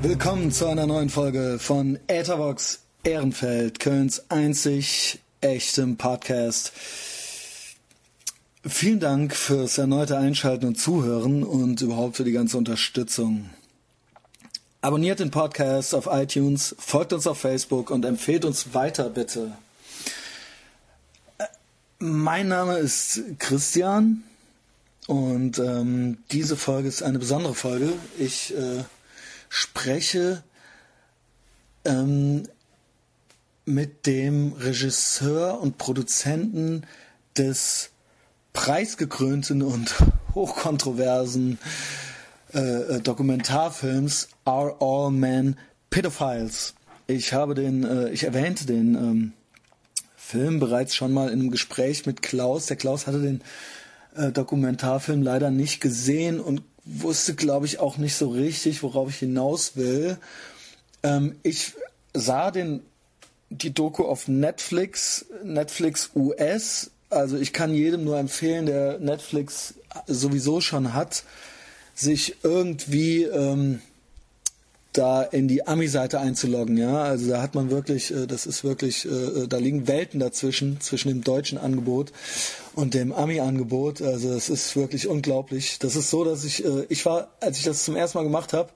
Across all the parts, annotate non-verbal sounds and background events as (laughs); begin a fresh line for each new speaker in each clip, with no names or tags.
Willkommen zu einer neuen Folge von Etherbox Ehrenfeld, Kölns einzig echtem Podcast. Vielen Dank fürs erneute Einschalten und Zuhören und überhaupt für die ganze Unterstützung. Abonniert den Podcast auf iTunes, folgt uns auf Facebook und empfehlt uns weiter, bitte. Mein Name ist Christian und ähm, diese Folge ist eine besondere Folge. Ich äh, spreche ähm, mit dem Regisseur und Produzenten des preisgekrönten und (laughs) hochkontroversen äh, äh, Dokumentarfilms Are All Men Pedophiles. Ich habe den, äh, ich erwähnte den ähm, Film bereits schon mal in einem Gespräch mit Klaus. Der Klaus hatte den äh, Dokumentarfilm leider nicht gesehen und wusste, glaube ich, auch nicht so richtig, worauf ich hinaus will. Ähm, ich sah den die Doku auf Netflix, Netflix US. Also ich kann jedem nur empfehlen, der Netflix sowieso schon hat, sich irgendwie ähm, da in die Ami-Seite einzuloggen. Ja, also da hat man wirklich, äh, das ist wirklich, äh, da liegen Welten dazwischen zwischen dem deutschen Angebot und dem Ami-Angebot. Also das ist wirklich unglaublich. Das ist so, dass ich, äh, ich war, als ich das zum ersten Mal gemacht habe,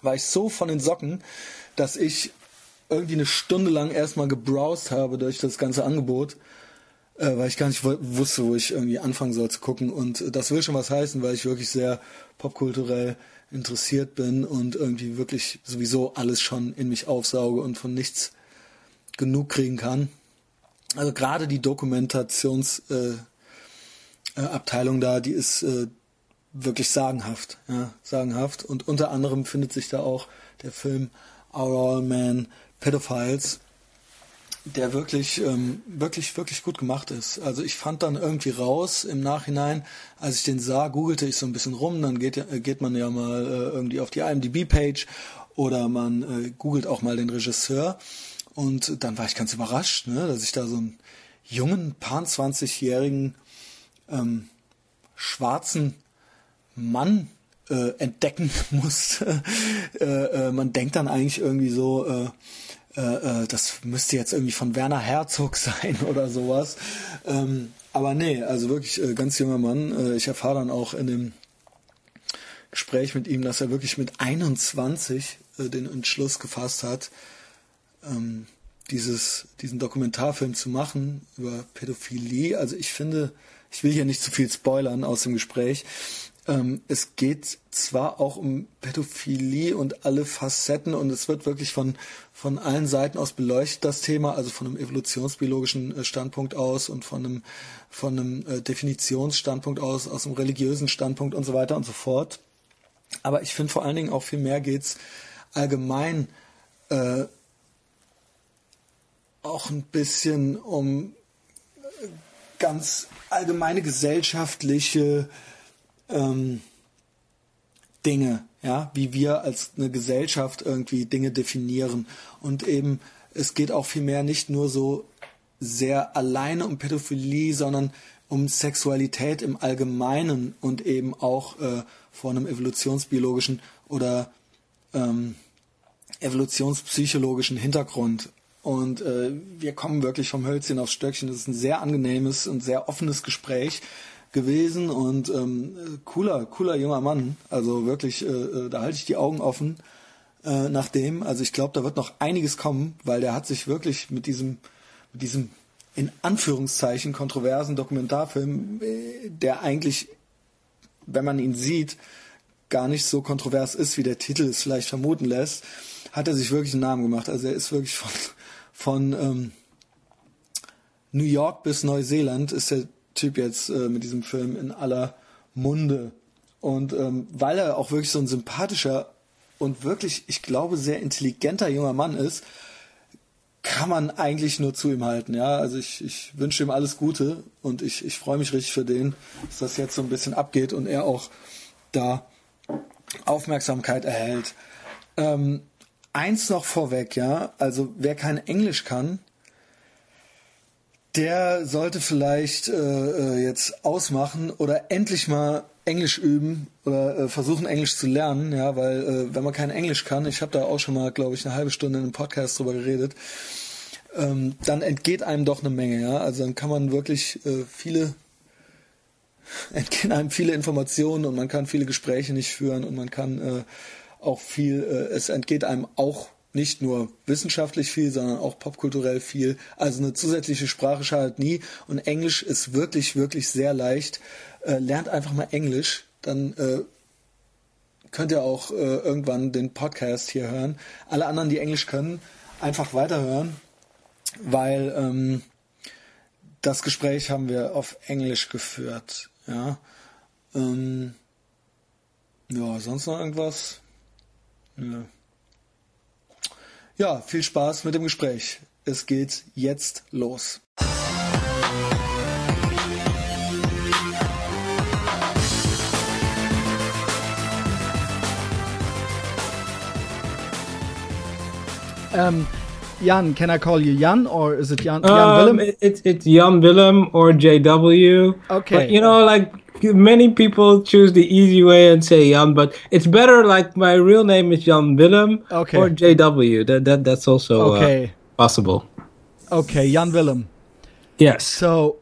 war ich so von den Socken, dass ich irgendwie eine Stunde lang erstmal gebrowst habe durch das ganze Angebot, äh, weil ich gar nicht wusste, wo ich irgendwie anfangen soll zu gucken. Und das will schon was heißen, weil ich wirklich sehr popkulturell interessiert bin und irgendwie wirklich sowieso alles schon in mich aufsauge und von nichts genug kriegen kann. Also gerade die Dokumentationsabteilung äh, äh, da, die ist äh, wirklich sagenhaft, ja, sagenhaft. Und unter anderem findet sich da auch der Film Our All Man Pedophiles, der wirklich, ähm, wirklich, wirklich gut gemacht ist. Also ich fand dann irgendwie raus im Nachhinein, als ich den sah, googelte ich so ein bisschen rum, dann geht, geht man ja mal äh, irgendwie auf die IMDb-Page oder man äh, googelt auch mal den Regisseur. Und dann war ich ganz überrascht, ne, dass ich da so einen jungen, paar 20-jährigen ähm, schwarzen Mann äh, entdecken (laughs) musste. äh, äh, man denkt dann eigentlich irgendwie so, äh, äh, äh, das müsste jetzt irgendwie von Werner Herzog (laughs) sein oder sowas. Ähm, aber nee, also wirklich äh, ganz junger Mann. Äh, ich erfahre dann auch in dem Gespräch mit ihm, dass er wirklich mit 21 äh, den Entschluss gefasst hat, ähm, dieses, diesen Dokumentarfilm zu machen über Pädophilie. Also ich finde, ich will hier nicht zu viel spoilern aus dem Gespräch, ähm, es geht zwar auch um Pädophilie und alle Facetten und es wird wirklich von, von allen Seiten aus beleuchtet, das Thema, also von einem evolutionsbiologischen äh, Standpunkt aus und von einem, von einem äh, Definitionsstandpunkt aus, aus einem religiösen Standpunkt und so weiter und so fort. Aber ich finde vor allen Dingen auch viel mehr geht's allgemein äh, auch ein bisschen um äh, ganz allgemeine gesellschaftliche ähm, Dinge, ja, wie wir als eine Gesellschaft irgendwie Dinge definieren. Und eben, es geht auch vielmehr nicht nur so sehr alleine um Pädophilie, sondern um Sexualität im Allgemeinen und eben auch äh, vor einem evolutionsbiologischen oder ähm, evolutionspsychologischen Hintergrund. Und äh, wir kommen wirklich vom Hölzchen aufs Stöckchen. Das ist ein sehr angenehmes und sehr offenes Gespräch gewesen und ähm, cooler, cooler junger Mann. Also wirklich, äh, äh, da halte ich die Augen offen äh, nach dem. Also ich glaube, da wird noch einiges kommen, weil der hat sich wirklich mit diesem, mit diesem in Anführungszeichen kontroversen Dokumentarfilm, äh, der eigentlich, wenn man ihn sieht, gar nicht so kontrovers ist, wie der Titel es vielleicht vermuten lässt, hat er sich wirklich einen Namen gemacht. Also er ist wirklich von, von ähm, New York bis Neuseeland ist er Typ jetzt äh, mit diesem Film in aller Munde. Und ähm, weil er auch wirklich so ein sympathischer und wirklich, ich glaube, sehr intelligenter junger Mann ist, kann man eigentlich nur zu ihm halten. Ja, also ich, ich wünsche ihm alles Gute und ich, ich freue mich richtig für den, dass das jetzt so ein bisschen abgeht und er auch da Aufmerksamkeit erhält. Ähm, eins noch vorweg, ja, also wer kein Englisch kann, der sollte vielleicht äh, äh, jetzt ausmachen oder endlich mal Englisch üben oder äh, versuchen Englisch zu lernen, ja, weil äh, wenn man kein Englisch kann, ich habe da auch schon mal, glaube ich, eine halbe Stunde in einem Podcast drüber geredet, ähm, dann entgeht einem doch eine Menge, ja. Also dann kann man wirklich äh, viele (laughs) entgehen einem viele Informationen und man kann viele Gespräche nicht führen und man kann äh, auch viel, äh, es entgeht einem auch nicht nur wissenschaftlich viel, sondern auch popkulturell viel. Also eine zusätzliche Sprache schadet nie und Englisch ist wirklich, wirklich sehr leicht. Äh, lernt einfach mal Englisch, dann äh, könnt ihr auch äh, irgendwann den Podcast hier hören. Alle anderen, die Englisch können, einfach weiterhören, weil ähm, das Gespräch haben wir auf Englisch geführt. Ja, ähm, ja sonst noch irgendwas? Nö. Ja, viel Spaß mit dem Gespräch. Es geht jetzt los.
Um, Jan, can I call you Jan or is it Jan,
Jan
um,
Willem? It's it's Jan Willem or JW.
Okay.
But, you know, like many people choose the easy way and say Jan, but it's better. Like my real name is Jan Willem
okay.
or JW. That that that's also
okay.
Uh, possible.
Okay, Jan Willem.
Yes.
So,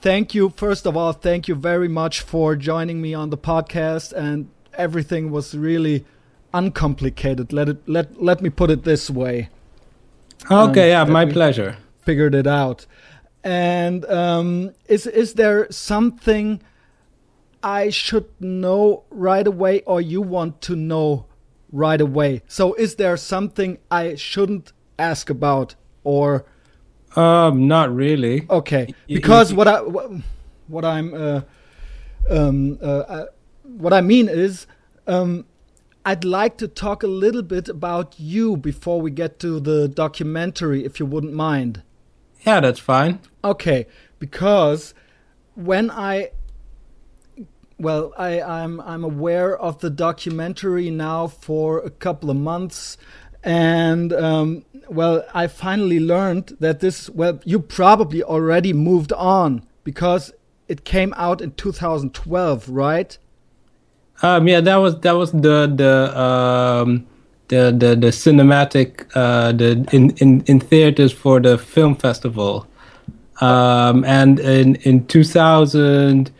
thank you. First of all, thank you very much for joining me on the podcast, and everything was really uncomplicated. Let it let let me put it this way.
Okay, um, yeah, my pleasure.
Figured it out. And um, is is there something I should know right away, or you want to know right away? So, is there something I shouldn't ask about, or?
Um, not really.
Okay, because what I what I'm uh, um, uh, uh, what I mean is. Um, I'd like to talk a little bit about you before we get to the documentary, if you wouldn't mind.
Yeah, that's fine.
Okay, because when I well, I, I'm I'm aware of the documentary now for a couple of months, and um, well, I finally learned that this. Well, you probably already moved on because it came out in 2012, right?
Um, yeah, that was that was the the um, the the the cinematic uh, the in, in in theaters for the film festival, um, and in in two thousand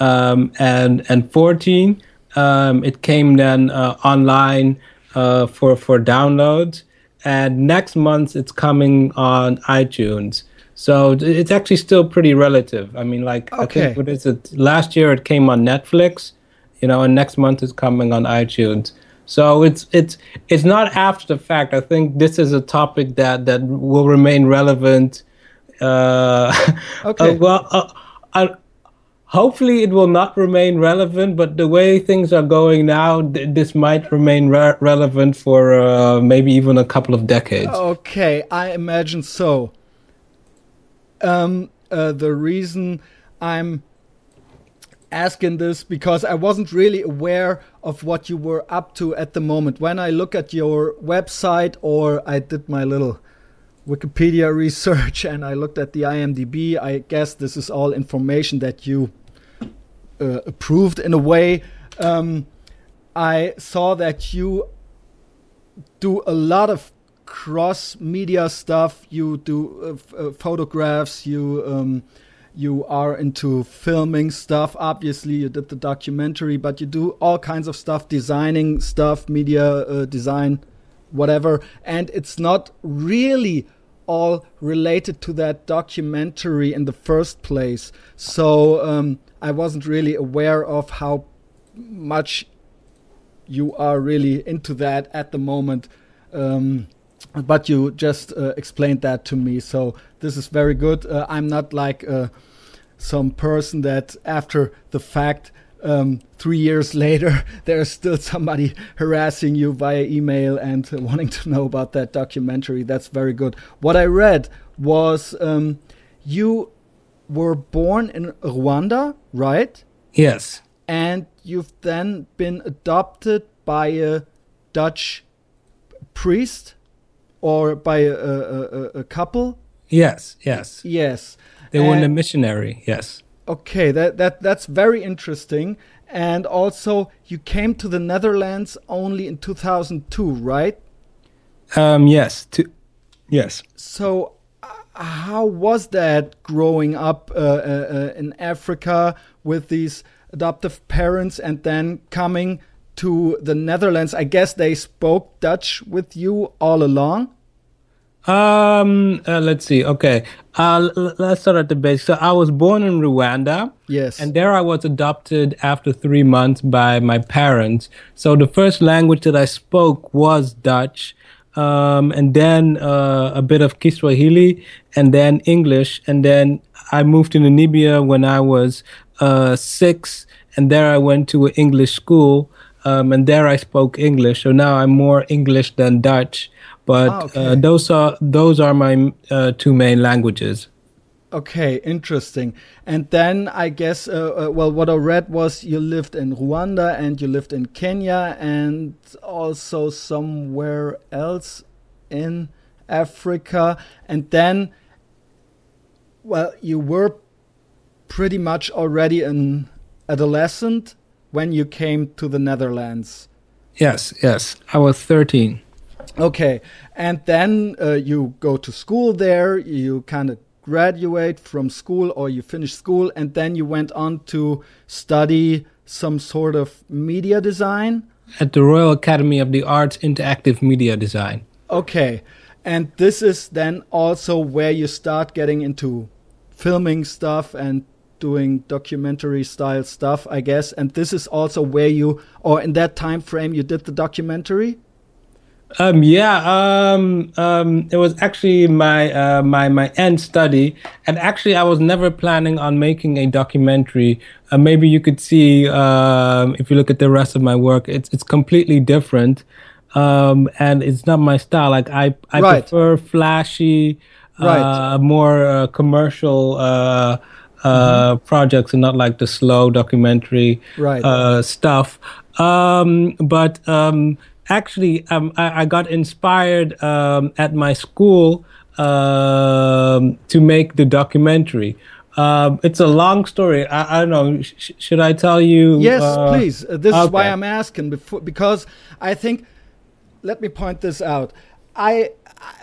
um, and and fourteen, um, it came then uh, online uh, for for downloads, and next month it's coming on iTunes. So it's actually still pretty relative. I mean, like
okay.
I think what is it? Last year it came on Netflix you know, and next month is coming on iTunes. So it's it's it's not after the fact. I think this is a topic that that will remain relevant. Uh, (laughs)
okay.
Uh, well, uh, I, hopefully it will not remain relevant. But the way things are going now, th- this might remain re- relevant for uh, maybe even a couple of decades.
Okay, I imagine so. Um, uh, the reason I'm asking this because I wasn't really aware of what you were up to at the moment. When I look at your website or I did my little Wikipedia research and I looked at the IMDb, I guess this is all information that you uh, approved in a way. Um, I saw that you do a lot of cross media stuff. You do uh, uh, photographs, you. Um, you are into filming stuff. Obviously, you did the documentary, but you do all kinds of stuff, designing stuff, media uh, design, whatever. And it's not really all related to that documentary in the first place. So um, I wasn't really aware of how much you are really into that at the moment. Um, but you just uh, explained that to me, so this is very good. Uh, I'm not like uh, some person that after the fact um, three years (laughs) later there's still somebody harassing you via email and uh, (laughs) wanting to know about that documentary. That's very good. What i read was um, you were born in rwanda right?
Yes.
And you've then been adopted by a dutch priest or by a, a, a, a couple?
Yes yes.
Yes.
They were in a missionary, yes.
Okay, that that that's very interesting. and also you came to the Netherlands only in 2002, right?
Um, yes, to, yes.
So, uh, how was that growing up uh, uh, uh, in Africa with these adoptive parents and then coming to the Netherlands? I guess they spoke Dutch with you all along.
Um, uh, let's see. Okay, uh, l- let's start at the base. So I was born in Rwanda.
Yes.
And there I was adopted after three months by my parents. So the first language that I spoke was Dutch. Um, and then uh, a bit of Kiswahili, and then English, and then I moved to Namibia when I was uh, six, and there I went to an English school, um, and there I spoke English. So now I'm more English than Dutch. But
Ah, okay.
uh, those are those are my uh, two main languages.
Okay, interesting. And then I guess, uh, uh, well, what I read was you lived in Rwanda and you lived in Kenya and also somewhere else in Africa. And then, well, you were pretty much already an adolescent when you came to the Netherlands.
Yes, yes. I was 13.
Okay, and then uh, you go to school there, you kind of graduate from school or you finish school, and then you went on to study some sort of media design.
At the Royal Academy of the Arts Interactive Media Design.
Okay, and this is then also where you start getting into filming stuff and doing documentary style stuff, I guess. And this is also where you, or in that time frame, you did the documentary.
Um, yeah, um, um, it was actually my uh, my my end study, and actually I was never planning on making a documentary. Uh, maybe you could see um, if you look at the rest of my work, it's it's completely different, um, and it's not my style. Like I I
Right.
prefer flashy,
Right.
uh, more uh, commercial. Uh, uh, projects and not like the slow documentary
Right.
uh, stuff. Um, but um, actually, um, I, I got inspired um, at my school um, to make the documentary. Um, it's a long story. I, I don't know. Sh- should I tell you?
Yes,
uh,
please. Uh, this is why. I'm asking before, because I think. Let me point this out. I, I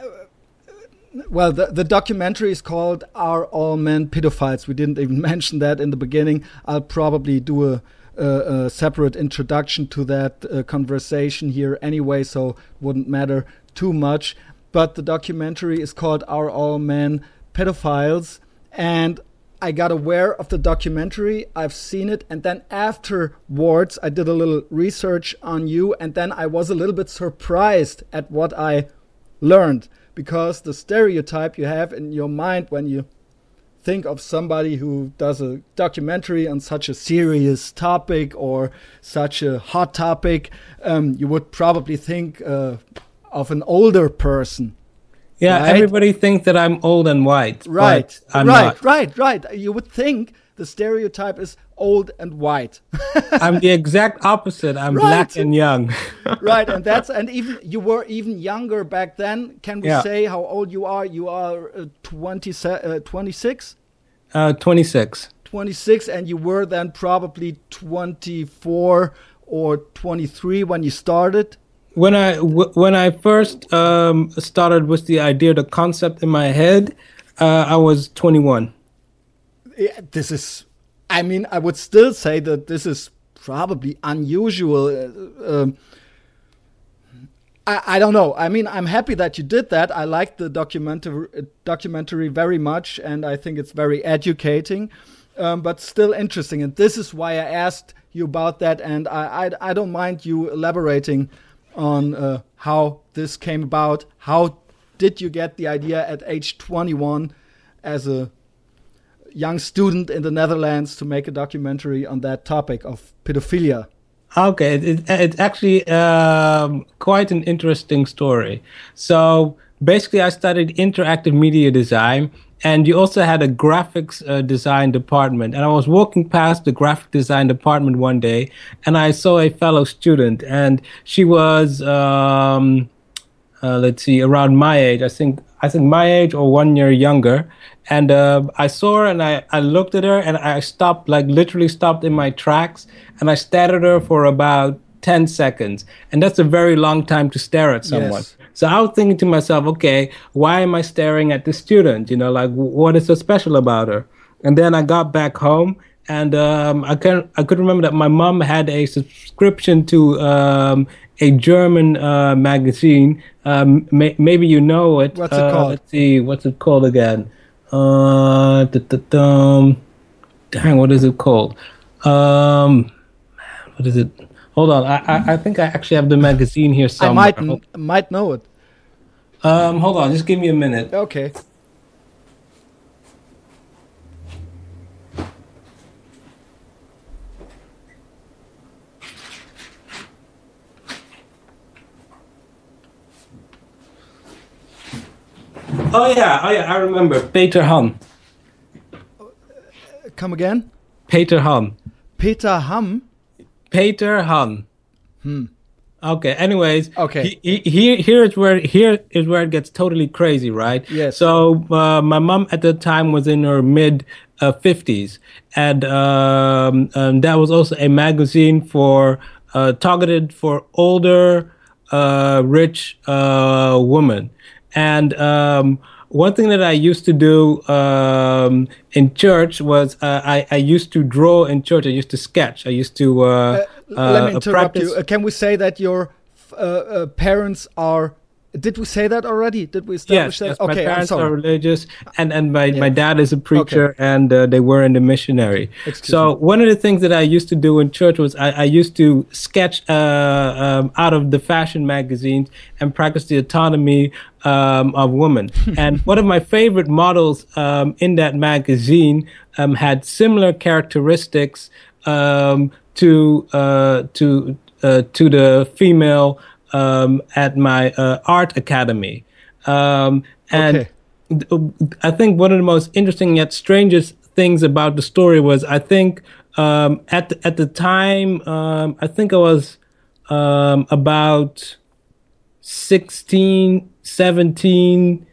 well, the, the documentary is called "Are All Men Pedophiles?" We didn't even (laughs) mention that in the beginning. I'll probably do a, a separate introduction to that uh, conversation here anyway, so wouldn't matter too much. But the documentary is called "Are All Men Pedophiles?" and I got aware of the documentary. I've seen it, and then afterwards, I did a little research on you, and then I was a little bit surprised at what I learned because the stereotype you have in your mind when you think of somebody who does a documentary on such a serious topic or such a hot topic, um, you would probably think uh, of an older person.
Yeah,
right?
everybody thinks that I'm old and white.
Right,
I'm
right,
not.
right, right. You would think the stereotype is old and white. (laughs)
I'm the exact opposite. I'm
Right.
black and young. (laughs)
right, and that's (laughs) and even you were even younger back then. Can we
Yeah.
say how old you are? You are uh, 20, uh, 26?
uh, 26.
26 and you were then probably 24 or 23 when you started.
when I w- when I first um, started with the idea, the concept in my head, uh, I was 21.
This is I mean, I would still say that this is probably unusual. Uh, um, I, I don't know. I mean, I'm happy that you did that. I like the documentary documentary very much, and I think it's very educating, um, but still interesting. And this is why I asked you about that. And I I, I don't mind you elaborating on uh, how this came about. How did you get the idea at age 21 as a young student in the Netherlands to make a documentary on that topic of pedophilia?
Okay, it, it, it's actually um, quite an interesting story. So basically, I studied interactive media design, and you also had a graphics uh, design department. And I was walking past the graphic design department one day, and I saw a fellow student, and she was, um, uh, let's see, around my age. I think I think my age or one year younger. And uh, I saw her and I, I looked at her and I stopped, like literally stopped in my tracks and I stared at her for about 10 seconds. And that's a very long time to stare at someone.
Yes.
So I was thinking to myself, okay, why am I staring at this student? You know, like what is so special about her? And then I got back home and um, I can I could remember that my mom had a subscription to um, a German uh, magazine. Um, may, maybe you know it.
What's it
Uh,
called?
Let's see, what's it called again? Uh, da-da-dum. dang, what is it called? Um, what is it? Hold on, I, I I think I actually have the magazine here somewhere.
I might n- might know it.
Um, hold on, just give me a minute.
Okay.
Oh yeah, oh yeah, I remember. Peter Hahn.
Come again.
Peter Hahn.
Peter Hamm.
Peter Hahn. Okay. Anyways.
Okay.
he- he- Here, here is where here is where it gets totally crazy, right?
Yes.
So uh, my mom at the time was in her mid uh, fifties, and um, um, that was also a magazine for uh, targeted for older, uh, rich uh, women, and. Um, one thing that I used to do um, in church was uh, I, I used to draw in church. I used to sketch. I used to uh,
Let me
uh,
interrupt
practice-
you. Uh, can we say that your uh, uh, parents are? Did we say that already? Did we establish
Yes,
that?
yes, my
okay, I'm
parents
sorry.
are religious, and and my, my dad is a preacher, and uh, they were in the missionary.
Excuse
so one of the things that I used to do in church was I, I used to sketch uh, um, out of the fashion magazines and practice the autonomy um, of women. (laughs) and one of my favorite models um, in that magazine um, had similar characteristics um, to uh, to uh, to the female um, at my uh, art academy. Um, and
Okay.
th- I think one of the most interesting yet strangest things about the story was I think um, at the, at the time um, I think I was um, about 16, 17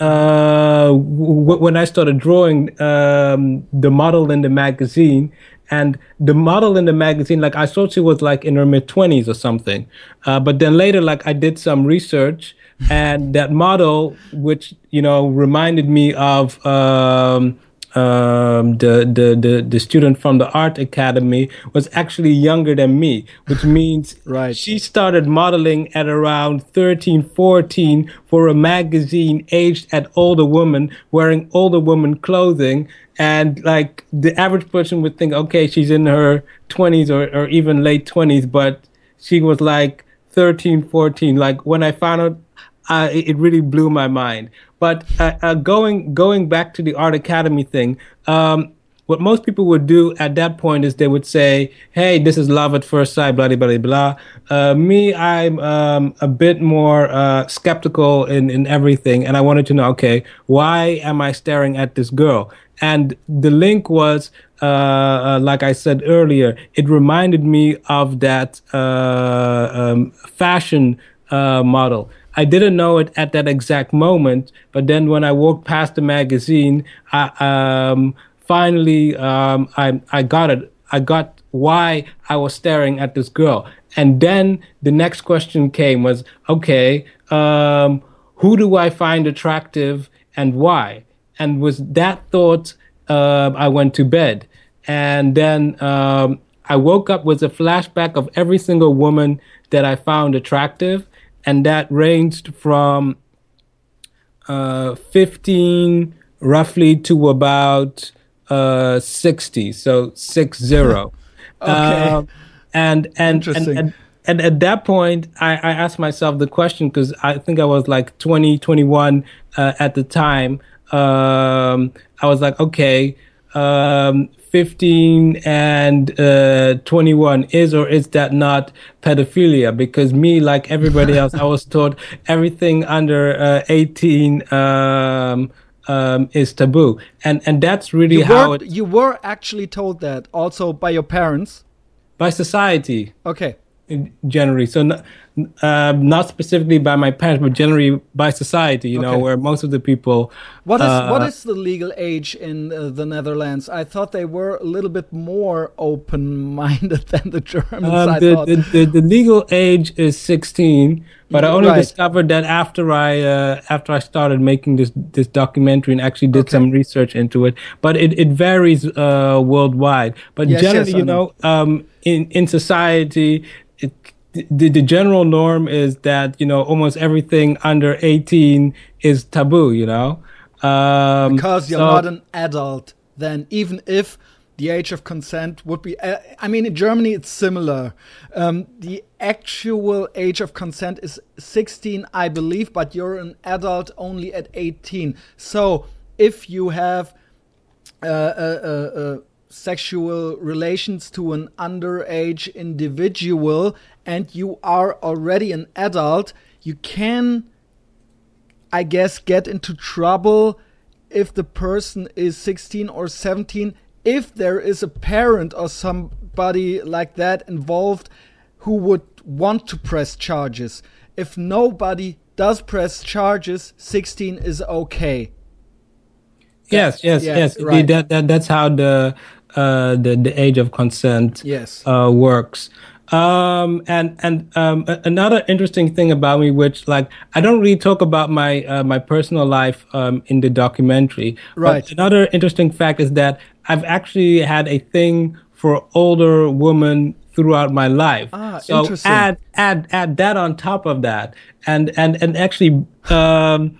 uh, w- when I started drawing um, the model in the magazine. And the model in the magazine, like I thought she was like in her mid 20s or something. Uh, but then later, like I did some research (laughs) and that model, which, you know, reminded me of um, um, the, the, the, the student from the art academy was actually younger than me, which (laughs) means
Right.
she started modeling at around 13, 14 for a magazine aged at older women wearing older woman clothing. And like the average person would think, okay, she's in her 20s or, or even late 20s, but she was like 13, 14. Like when I found out, uh, it, really blew my mind. But uh, uh, going going back to the art academy thing, um, what most people would do at that point is they would say, "Hey, this is love at first sight." Blah blah blah blah. Uh, me, I'm um, a bit more uh, skeptical in in everything, and I wanted to know, okay, why am I staring at this girl? And the link was, uh, uh, like I said earlier, it reminded me of that uh, um, fashion uh, model. I didn't know it at that exact moment, but then when I walked past the magazine, I um, finally um, I I got it. I got why I was staring at this girl, and then the next question came was, okay, um, who do I find attractive and why? And with that thought, uh, I went to bed, and then um, I woke up with a flashback of every single woman that I found attractive, and that ranged from uh, 15 roughly to about uh, 60, so six zero. (laughs)
Okay.
and and, and and and at that point, I, I asked myself the question because I think I was like 20, 21 uh, at the time. Um, I was like, okay, um, 15 and uh, 21 is or is that not pedophilia? Because me, like everybody else, I was taught everything under uh, 18 um, um, is taboo, and and that's really
You
how
were,
it
you were actually told that also by your parents.
by society.
Okay.
Generally. So n- uh, not specifically by my parents, but generally by society. You know, where most of the people.
What is
uh,
what is the legal age in uh, the Netherlands? I thought they were a little bit more open-minded (laughs) than the Germans.
Um,
I
the,
thought.
the, the, the legal age is 16, but I only
Right.
discovered that after I uh, after I started making this this documentary and actually did
Okay.
some research into it. But it, it varies uh, worldwide. But
Yes,
generally,
yes,
you know, um, in in society. It, the, the general norm is that you know almost everything under 18 is taboo you know? Um,
because you're
so-
not an adult then even if the age of consent would be uh, i mean in germany it's similar. Um, the actual age of consent is 16 i believe but you're an adult only at 18 so if you have uh, uh, uh, uh, sexual relations to an underage individual and you are already an adult you can I guess, get into trouble if the person is 16 or 17, if there is a parent or somebody like that involved who would want to press charges. If nobody does press charges, 16 is okay.
yes yes
yeah,
yes
right.
that, that that's how the uh, the the age of consent
Yes.
uh, works. Um, and and um, another interesting thing about me, which like I don't really talk about my uh, my personal life um, in the documentary.
Right.
But another interesting fact is that I've actually had a thing for older women throughout my life.
Ah,
so
interesting.
add add add that on top of that, and and and actually. Um,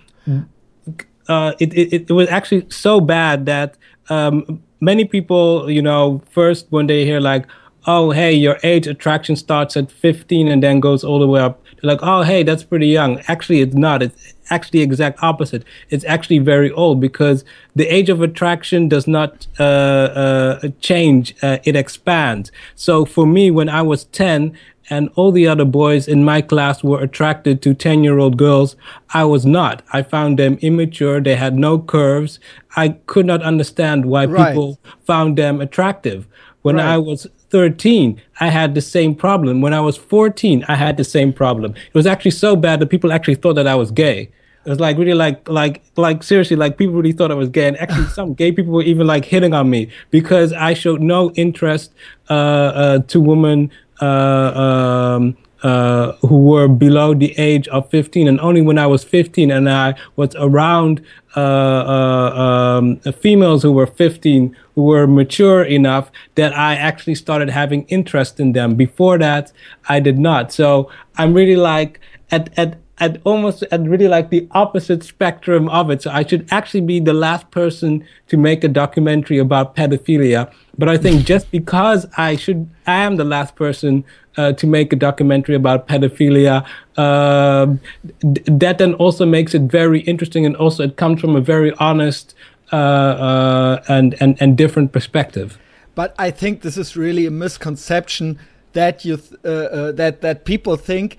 uh, it, it, it was actually so bad that um, many people, you know, first when they hear like, oh, hey, your age attraction starts at 15 and then goes all the way up, they're like, oh, hey, that's pretty young. Actually, it's not. It's actually exact opposite. It's actually very old because the age of attraction does not uh, uh, change, uh, it expands. So for me, when I was 10, and all the other boys in my class were attracted to 10 year old girls. I was not. I found them immature. They had no curves. I could not understand why
Right.
people found them attractive. When
Right.
I was 13, I had the same problem. When I was 14, I had the same problem. It was actually so bad that people actually thought that I was gay. It was like really like like like seriously like people really thought I was gay and actually (sighs) some gay people were even like hitting on me because I showed no interest uh, uh, to women um, uh, who were below the age of 15 and only when I was 15 and I was around uh, uh, um, females who were 15 who were mature enough that I actually started having interest in them. Before that, I did not. So I'm really like at at at almost at really like the opposite spectrum of it. So I should actually be the last person to make a documentary about pedophilia. But I think just because I should, I am the last person uh, to make a documentary about pedophilia. Um, th- that then also makes it very interesting, and also it comes from a very honest uh, uh, and and and different perspective.
But I think this is really a misconception that you th- uh, uh, that that people think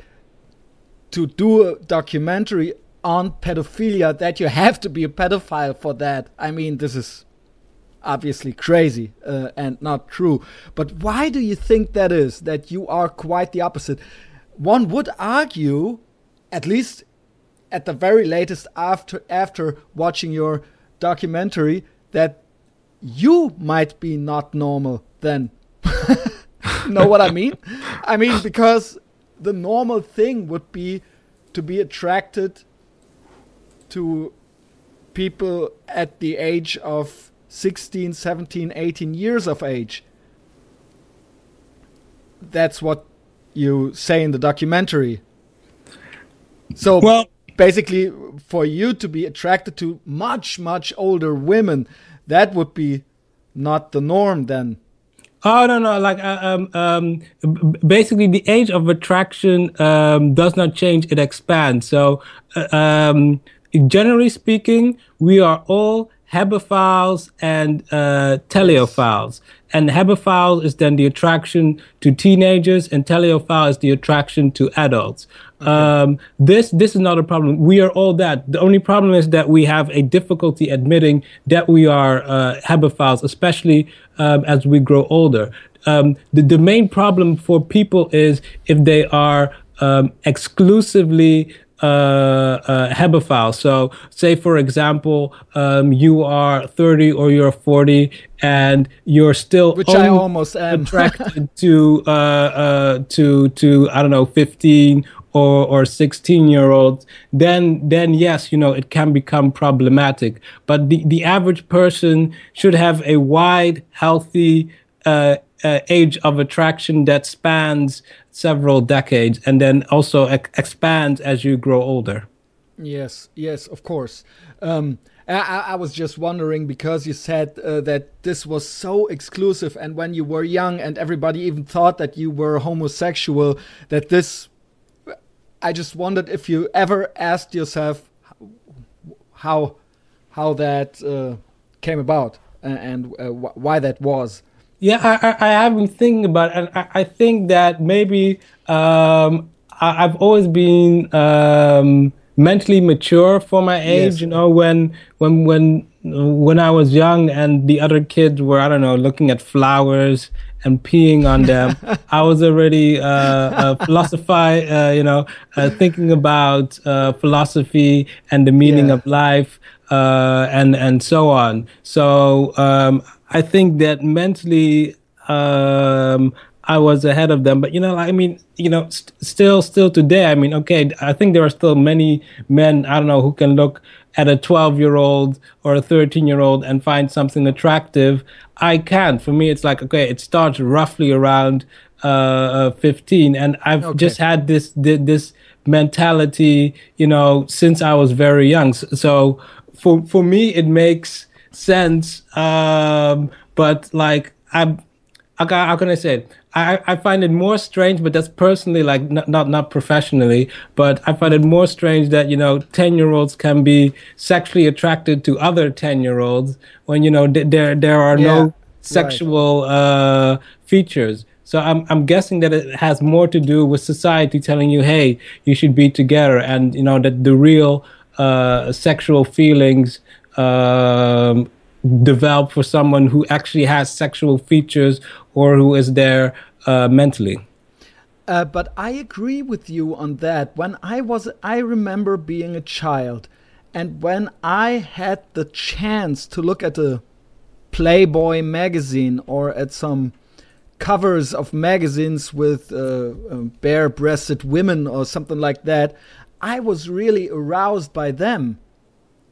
to do a documentary on pedophilia that you have to be a pedophile for that. I mean, this is obviously crazy uh, and not true. But why do you think that is? That you are quite the opposite. One would argue, at least at the very latest after after watching your documentary, that you might be not normal then. (laughs) know what I mean? I mean because the normal thing would be to be attracted to people at the age of 16, 17, 18 years of age. That's what you say in the documentary. So
Well-
basically for you to be attracted to much much older women that would be not the norm then
Oh no no like uh, um um basically the age of attraction um does not change it expands so uh, um generally speaking we are all hebephiles and uh, teleiophiles and hebephiles is then the attraction to teenagers and teleiophile is the attraction to adults. Um, this this is not a problem. We are all that. The only problem is that we have a difficulty admitting that we are uh, hebephiles especially um, as we grow older. Um, the, the main problem for people is if they are um, exclusively uh, uh, hebephile. So, say for example, um, you are 30 or you're 40, and you're still
which I almost am (laughs)
attracted to uh, uh, to to I don't know 15 or or 16 year olds. Then then yes, you know it can become problematic. But the the average person should have a wide, healthy. Uh, uh, age of attraction that spans several decades and then also ex- expands as you grow older.
Yes, yes, of course. Um, I, I, was just wondering because you said uh, that this was so exclusive, and when you were young and everybody even thought that you were homosexual, that this. I just wondered if you ever asked yourself how how that uh, came about and, and uh, why that was.
Yeah, I, I, have been thinking about it, and I, I think that maybe um, I, have always been um, mentally mature for my age. Yes. You know, when when when when I was young and the other kids were, I don't know, looking at flowers and peeing on them, (laughs) I was already uh, uh, philosophy, uh, you know, uh, thinking about uh, philosophy and the meaning yeah. of life uh, and and so on. So um, I think that mentally um, I was ahead of them. But you know, I mean, you know, st- still, still today, I mean, okay, I think there are still many men I don't know who can look at a 12 year old or a 13 year old and find something attractive. I can't. For me, it's like okay, it starts roughly around uh, uh 15, and I've okay. just had this this mentality, you know, since I was very young. So for for me, it makes sense. Um, but like I'm, how can I say it? I, I find it more strange, but that's personally like not, not not professionally, but I find it more strange that you know ten year olds can be sexually attracted to other ten year olds when you know th- there there are yeah, no sexual right. uh, features. So I'm I'm guessing that it has more to do with society telling you, hey, you should be together, and you know that the real uh, sexual feelings um, develop for someone who actually has sexual features or who is there uh, mentally.
Uh, but I agree with you on that. When I was, I remember being a child, and when I had the chance to look at a Playboy magazine or at some covers of magazines with uh, um, bare-breasted women or something like that, I was really aroused by them.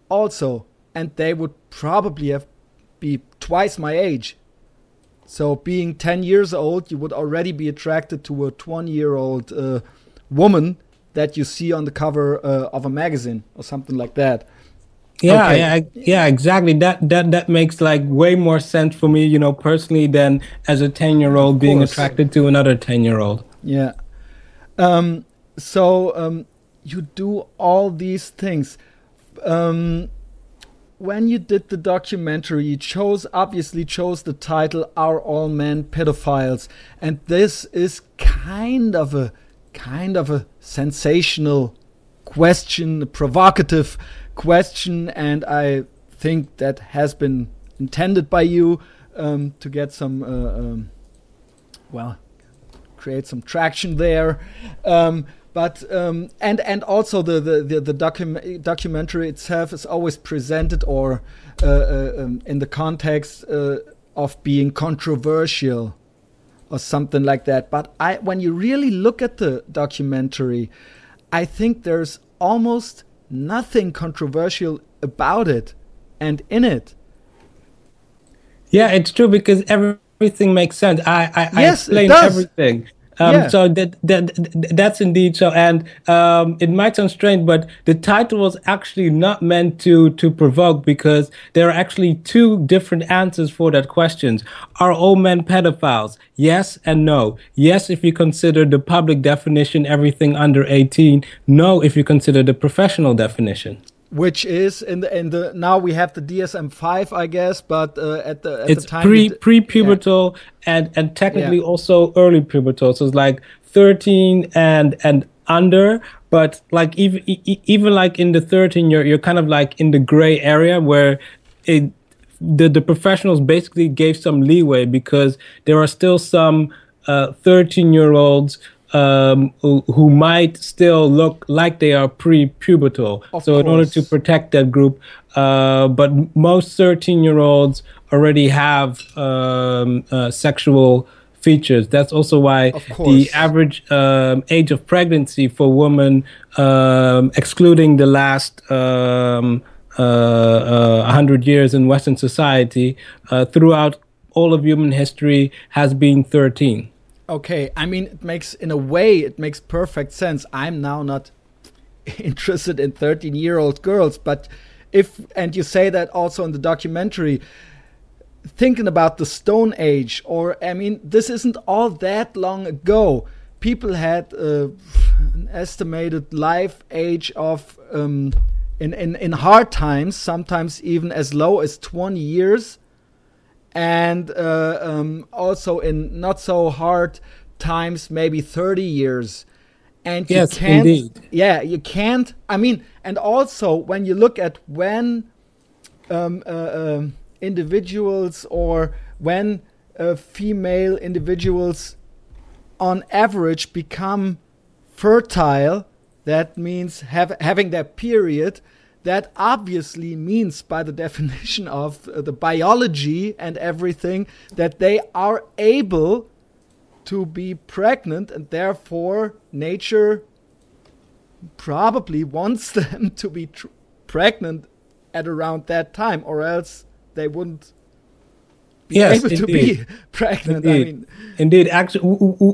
Also, and they would probably have be twice my age. So being 10 years old, you would already be attracted to a 20 year old uh, woman that you see on the cover uh, of a magazine or something like that.
Yeah, okay. yeah, yeah, exactly. That that that makes like way more sense for me, you know, personally than as a 10-year-old being attracted to another 10-year-old.
Yeah. Um so um you do all these things. Um when you did the documentary, you chose obviously chose the title "Are All Men Pedophiles?" and this is kind of a kind of a sensational question, a provocative question, and I think that has been intended by you um, to get some uh, um, well create some traction there. Um, but um, and and also the the the, the docu- documentary itself is always presented or uh, uh, um, in the context uh, of being controversial or something like that. But I when you really look at the documentary, I think there's almost nothing controversial about it and in it.
Yeah, it's true because everything makes sense. I I, yes, I explain everything. Um, yeah. So that, that that's indeed so, and um, it might sound strange, but the title was actually not meant to to provoke because there are actually two different answers for that question. Are all men pedophiles? Yes and no. Yes, if you consider the public definition, everything under eighteen. No, if you consider the professional definition
which is in the in the now we have the DSM five, I guess, but uh, at the at
it's
the time
pre pre pubertal yeah. and and technically yeah. also early pubertal, so it's like thirteen and and under. But like even even like in the thirteen, you're you're kind of like in the gray area where it the the professionals basically gave some leeway because there are still some uh, thirteen year olds um, who, who might still look like they are pre-pubertal.
Of
so in order to protect that group, uh, but most 13-year-olds already have um, uh, sexual features. That's also why the average um, age of pregnancy for women, um, excluding the last um, uh, uh, 100 years in Western society, uh, throughout all of human history, has been 13.
Okay, I mean, it makes, in a way, it makes perfect sense. I'm now not (laughs) interested in 13 year old girls, but if, and you say that also in the documentary, thinking about the Stone Age, or, I mean, this isn't all that long ago. People had uh, an estimated life age of, um, in, in, in hard times, sometimes even as low as 20 years and uh, um, also in not so hard times, maybe 30 years. And
Yes,
you can't,
indeed.
yeah, you can't. I mean, and also when you look at when um, uh, um, individuals or when uh, female individuals on average become fertile, that means have, having their period. That obviously means, by the (laughs) definition of uh, the biology and everything, that they are able to be pregnant, and therefore nature probably wants (laughs) them to be tr- pregnant at around that time, or else they wouldn't be
Yes,
able to be (laughs) pregnant. I
Indeed.
mean,
Indeed, actually,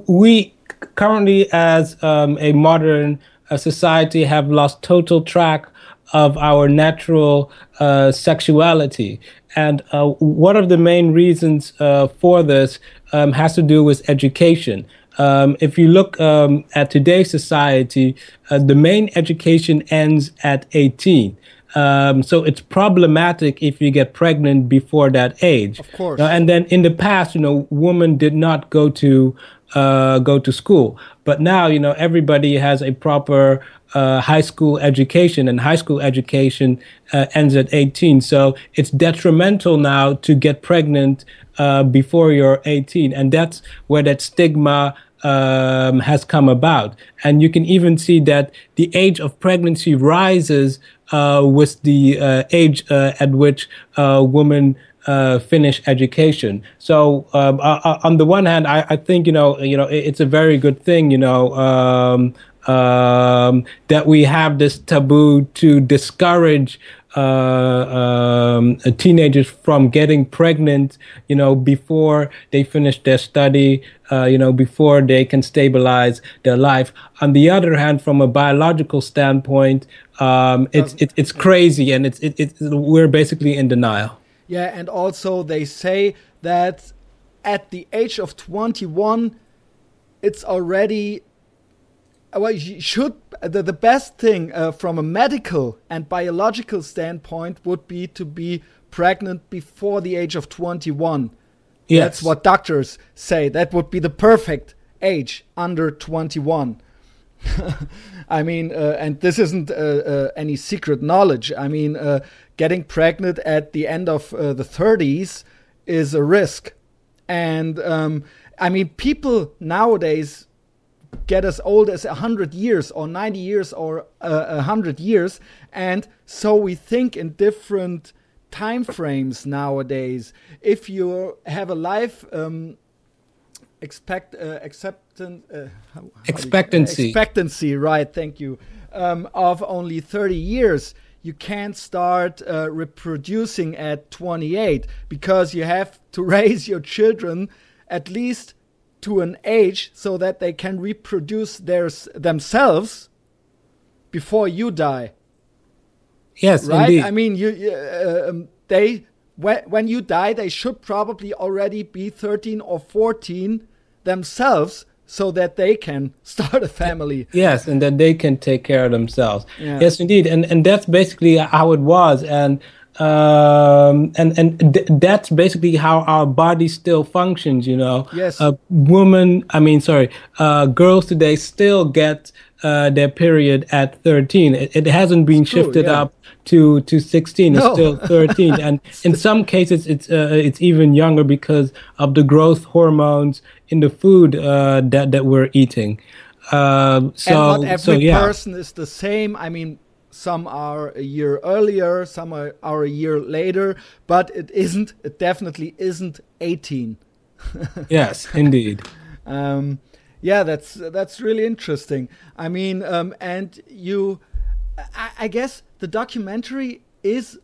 we currently, as um, a modern uh, society, have lost total track of our natural uh, sexuality. And uh, one of the main reasons uh, for this um, has to do with education. Um, if you look um, at today's society, uh, the main education ends at 18. Um, so it's problematic if you get pregnant before that age.
Of course.
Now, and then in the past, you know, women did not go to uh, go to school, but now you know everybody has a proper uh, high school education, and high school education uh, ends at 18. So it's detrimental now to get pregnant uh, before you're 18, and that's where that stigma um, has come about. And you can even see that the age of pregnancy rises uh, with the uh, age uh, at which women uh, finish education. So um, on the one hand, I, I think you know you know it- it's a very good thing you know um, um, that we have this taboo to discourage uh, um, teenagers from getting pregnant, you know, before they finish their study, uh, you know, before they can stabilize their life. On the other hand, from a biological standpoint, um, it's it, it's crazy, and it's it, it we're basically in denial.
Yeah, and also they say that at the age of 21, it's already. Well, you should the, the best thing uh, from a medical and biological standpoint would be to be pregnant before the age of 21.
Yes.
That's what doctors say. That would be the perfect age under 21. (laughs) I mean, uh, and this isn't uh, uh, any secret knowledge. I mean, uh, getting pregnant at the end of uh, the 30s is a risk. And um, I mean, people nowadays get as old as 100 years or 90 years or uh, 100 years. And so we think in different time frames nowadays. If you have a life. Um, expect uh, acceptance uh, how- how you-
Expectancy.
expectancy right thank you um, of only 30 years you can't start uh, reproducing at 28 because you have to (laughs) raise your children at least to an age so that they can reproduce theirs themselves before you die
Yes,
right
indeed.
i mean you, uh, um, they when, when you die they should probably already be 13 or 14 themselves so that they can (laughs) start a family
Yes, and that they can take care of themselves.
Yeah.
Yes, indeed, and and that's basically how it was, and um, and and th- that's basically how our body still functions. You know,
Yes.
uh, women. I mean, sorry, uh, girls today still get uh, their period at thirteen. It, it hasn't been
true,
shifted
yeah.
up to to sixteen. It's
No.
still thirteen, and (laughs) in some cases, it's uh, it's even younger because of the growth hormones in the food uh, that that we're eating. Uh, so,
and not every
so, yeah.
person is the same. I mean, some are a year earlier, some are, are a year later, but it isn't. It definitely isn't 18. (laughs)
yes, indeed.
Um, yeah, that's that's really interesting. I mean, um, and you, I, I guess the documentary is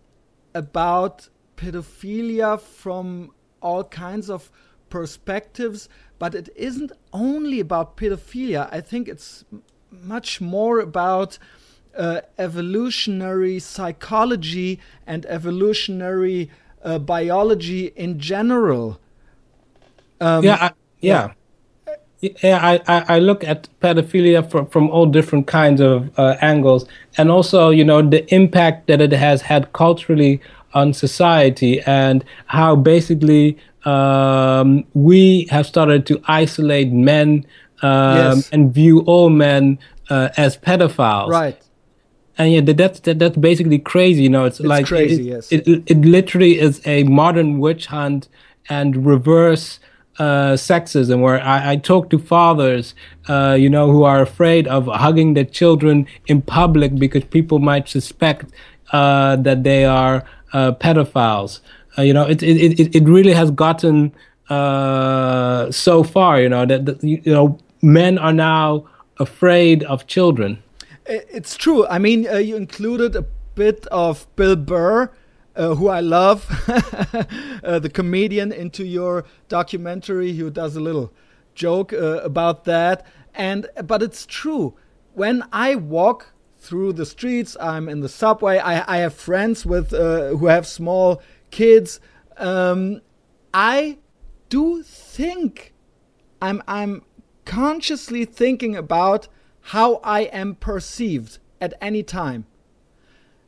about pedophilia from all kinds of perspectives, but it isn't only about pedophilia. I think it's much more about uh, evolutionary psychology and evolutionary uh, biology in general.
Um, yeah, I, yeah. Yeah, I, I, I, look at pedophilia from, from all different kinds of uh, angles, and also, you know, the impact that it has had culturally on society, and how basically um, we have started to isolate men um, yes. and view all men uh, as pedophiles.
Right.
And yeah, that's that, that's basically crazy. You know, it's,
it's
like
crazy.
It,
yes.
It, it, it literally is a modern witch hunt and reverse uh, sexism, where I, I talk to fathers, uh, you know, who are afraid of hugging their children in public because people might suspect uh, that they are uh, pedophiles. Uh, you know, it, it, it, it really has gotten uh, so far, you know, that, that, you know, men are now afraid of children.
It's true. I mean, uh, you included a bit of Bill Burr, uh, who I love, (laughs) uh, the comedian, into your documentary, who does a little joke uh, about that. And but it's true. When I walk through the streets, I'm in the subway. I, I have friends with uh, who have small kids. Um, I do think I'm I'm consciously thinking about how I am perceived at any time.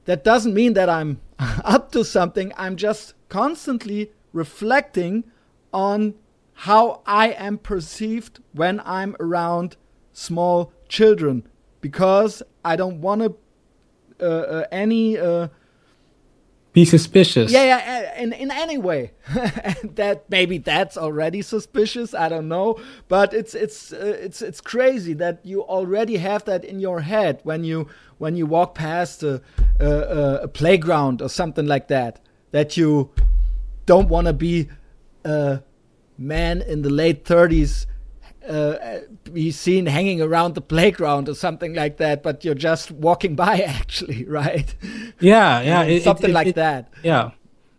That doesn't mean that I'm (laughs) up to something. I'm just constantly reflecting on how I am perceived when I'm around small children because I don't want to uh, uh, any uh,
be suspicious.
Yeah, yeah, in in any way. (laughs) that maybe that's already suspicious. I don't know, but it's it's uh, it's it's crazy that you already have that in your head when you when you walk past a, a, a playground or something like that. That you don't want to be a man in the late thirties uh, be seen hanging around the playground or something like that, but you're just walking (laughs) by, actually, right?
Yeah, yeah, (laughs) it,
something
it,
like
it,
that.
Yeah,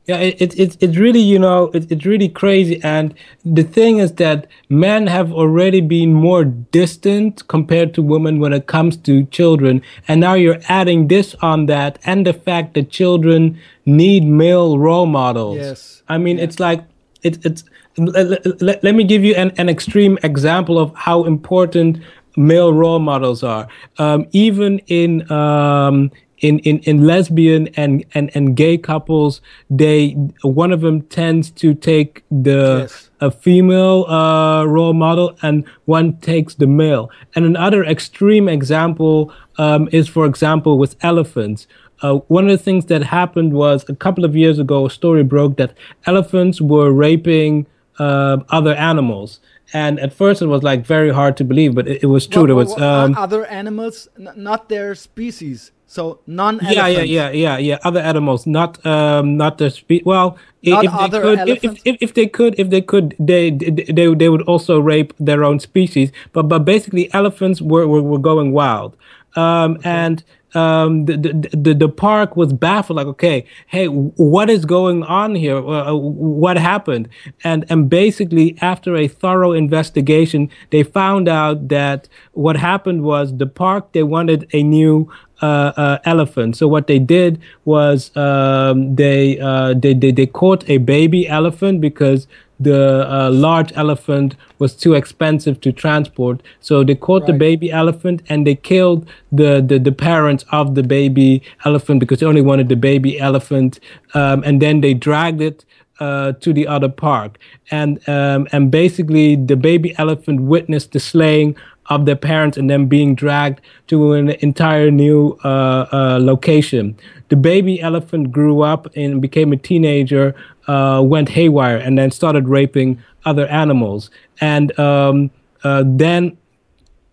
yeah. It's it, it's really you know it, it's really crazy, and the thing is that men have already been more distant compared to women when it comes to children, and now you're adding this on that, and the fact that children need male role models.
Yes,
I mean yeah. it's like it, it's let, let, let, me give you an, an extreme example of how important male role models are. Um, even in um, in, in, in lesbian and, and, and gay couples, they one of them tends to take the yes. a female uh, role model and one takes the male. And another extreme example um, is, for example, with elephants. Uh, one of the things that happened was a couple of years ago, a story broke that elephants were raping uh, other animals. And at first, it was like very hard to believe, but it, it was true.
What,
there was
um, other animals, not their species. So non.
Yeah, yeah, yeah, yeah, yeah. Other animals, not um, not the species. Well,
not
if
other
they could? If, if, if, they could, if they could, they, they they would also rape their own species. But but basically, elephants were were, were going wild, um, okay. and um, the, the, the, park was baffled, like, okay, hey, what is going on here? Uh, what happened? And, and basically, after a thorough investigation, they found out that what happened was the park, they wanted a new uh, uh, elephant. So what they did was um, they, uh, they, they they caught a baby elephant because the uh, large elephant was too expensive to transport. So they caught right. the baby elephant and they killed the, the, the, parents of the baby elephant because they only wanted the baby elephant. Um, and then they dragged it uh, to the other park. And, um, and basically, the baby elephant witnessed the slaying of their parents and then being dragged to an entire new uh, uh, location. The baby elephant grew up and became a teenager, uh, went haywire, and then started raping other animals, and um, uh, then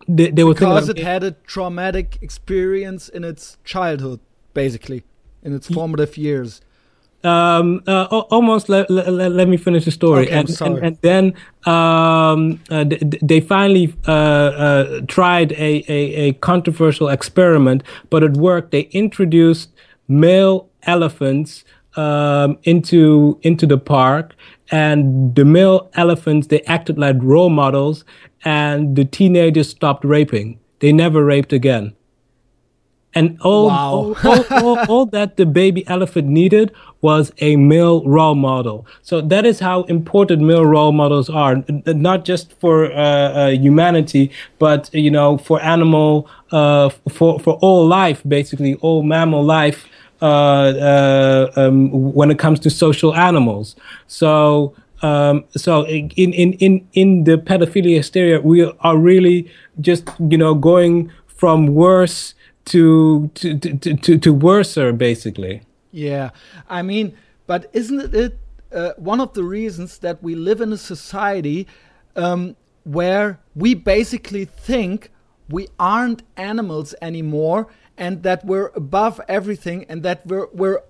they, they were
because
thinking,
it had a traumatic experience in its childhood, basically, in its formative years.
um, uh, al- almost let, let, let me finish the story.
Okay,
and, and, and then um, uh, th- th- they finally uh, uh, tried a, a, a controversial experiment, but it worked. They introduced male elephants um, into into the park, and the male elephants they acted like role models, and the teenagers stopped raping. They never raped again. And all,
Wow.
all, all, all, (laughs) all that the baby elephant needed was a male role model. So that is how important male role models are, not just for uh, uh, humanity, but you know, for animal, uh, for for all life, basically all mammal life. Uh, uh, um, when it comes to social animals, so um, so in, in in in the pedophilia hysteria, we are really just you know going from worse to to to to, to worser basically.
Yeah, I mean, but isn't it uh, one of the reasons that we live in a society um, where we basically think we aren't animals anymore and that we're above everything and that we're we're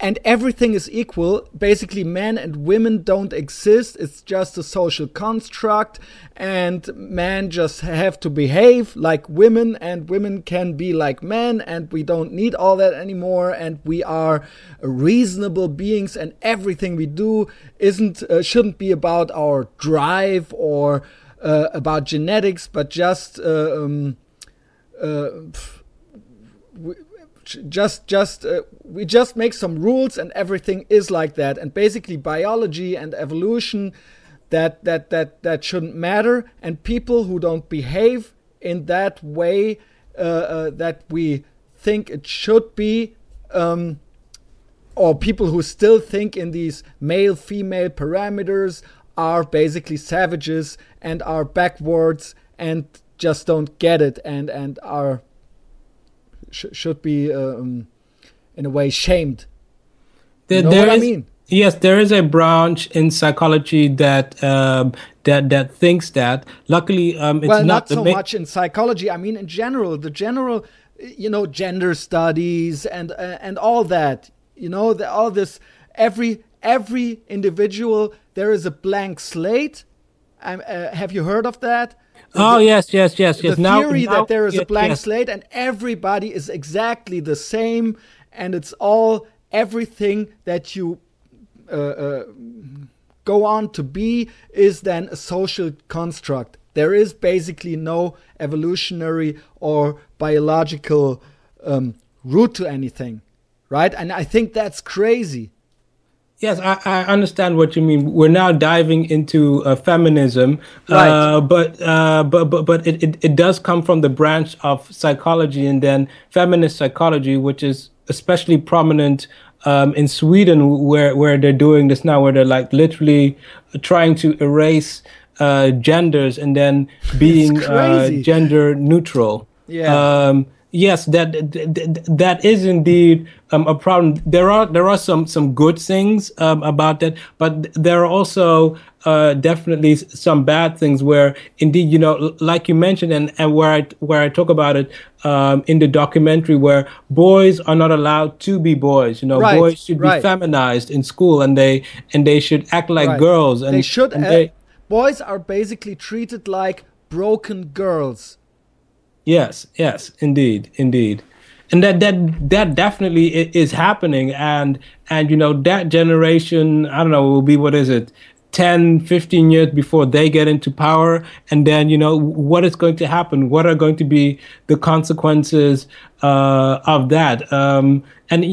and everything is equal. Basically, men and women don't exist. It's just a social construct, and men just have to behave like women, and women can be like men, and we don't need all that anymore. And we are reasonable beings, and everything we do isn't uh, shouldn't be about our drive or uh, about genetics, but just. Uh, um, uh, just just uh, we just make some rules and everything is like that and basically biology and evolution that that that that shouldn't matter and people who don't behave in that way uh, uh, that we think it should be um, or people who still think in these male female parameters are basically savages and are backwards and just don't get it and and are sh- should be um, in a way shamed.
There,
You know
there
what I mean?
Yes, there is a branch in psychology that um, that that thinks that. Luckily, um, it's
well,
not,
not, so much in psychology. I mean, in general, the general, you know, gender studies and uh, and all that. You know, the, all this. Every every individual, there is a blank slate. Um, uh, have you heard of that?
Oh yes, yes, yes, yes.
the
now,
theory
now-
that there is
ye-
a blank
yes.
slate and everybody is exactly the same and it's all everything that you uh, uh, go on to be is then a social construct there is basically no evolutionary or biological um, root to anything right and i think that's crazy
Yes, I, I understand what you mean. We're now diving into uh, feminism,
Right.
uh, but, uh, but but but it, it, it does come from the branch of psychology, and then feminist psychology, which is especially prominent um, in Sweden, where where they're doing this now, where they're like literally trying to erase uh, genders and then (laughs) being uh, gender neutral.
Yeah.
Um, yes, that, that is indeed um, a problem. There are there are some some good things um, about that, but there are also uh, definitely some bad things where indeed you know, like you mentioned, and, and where I where I talk about it um, in the documentary, where boys are not allowed to be boys. You know,
Right,
boys should
right.
be feminized in school, and they and they should act like
Right.
girls. And
they should
and they-
boys are basically treated like broken girls
Yes, yes, indeed, indeed, and that that that definitely is happening, and and you know that generation, I don't know, will be what is it, 10, 15 years before they get into power, and then you know what is going to happen, what are going to be the consequences uh, of that, um, and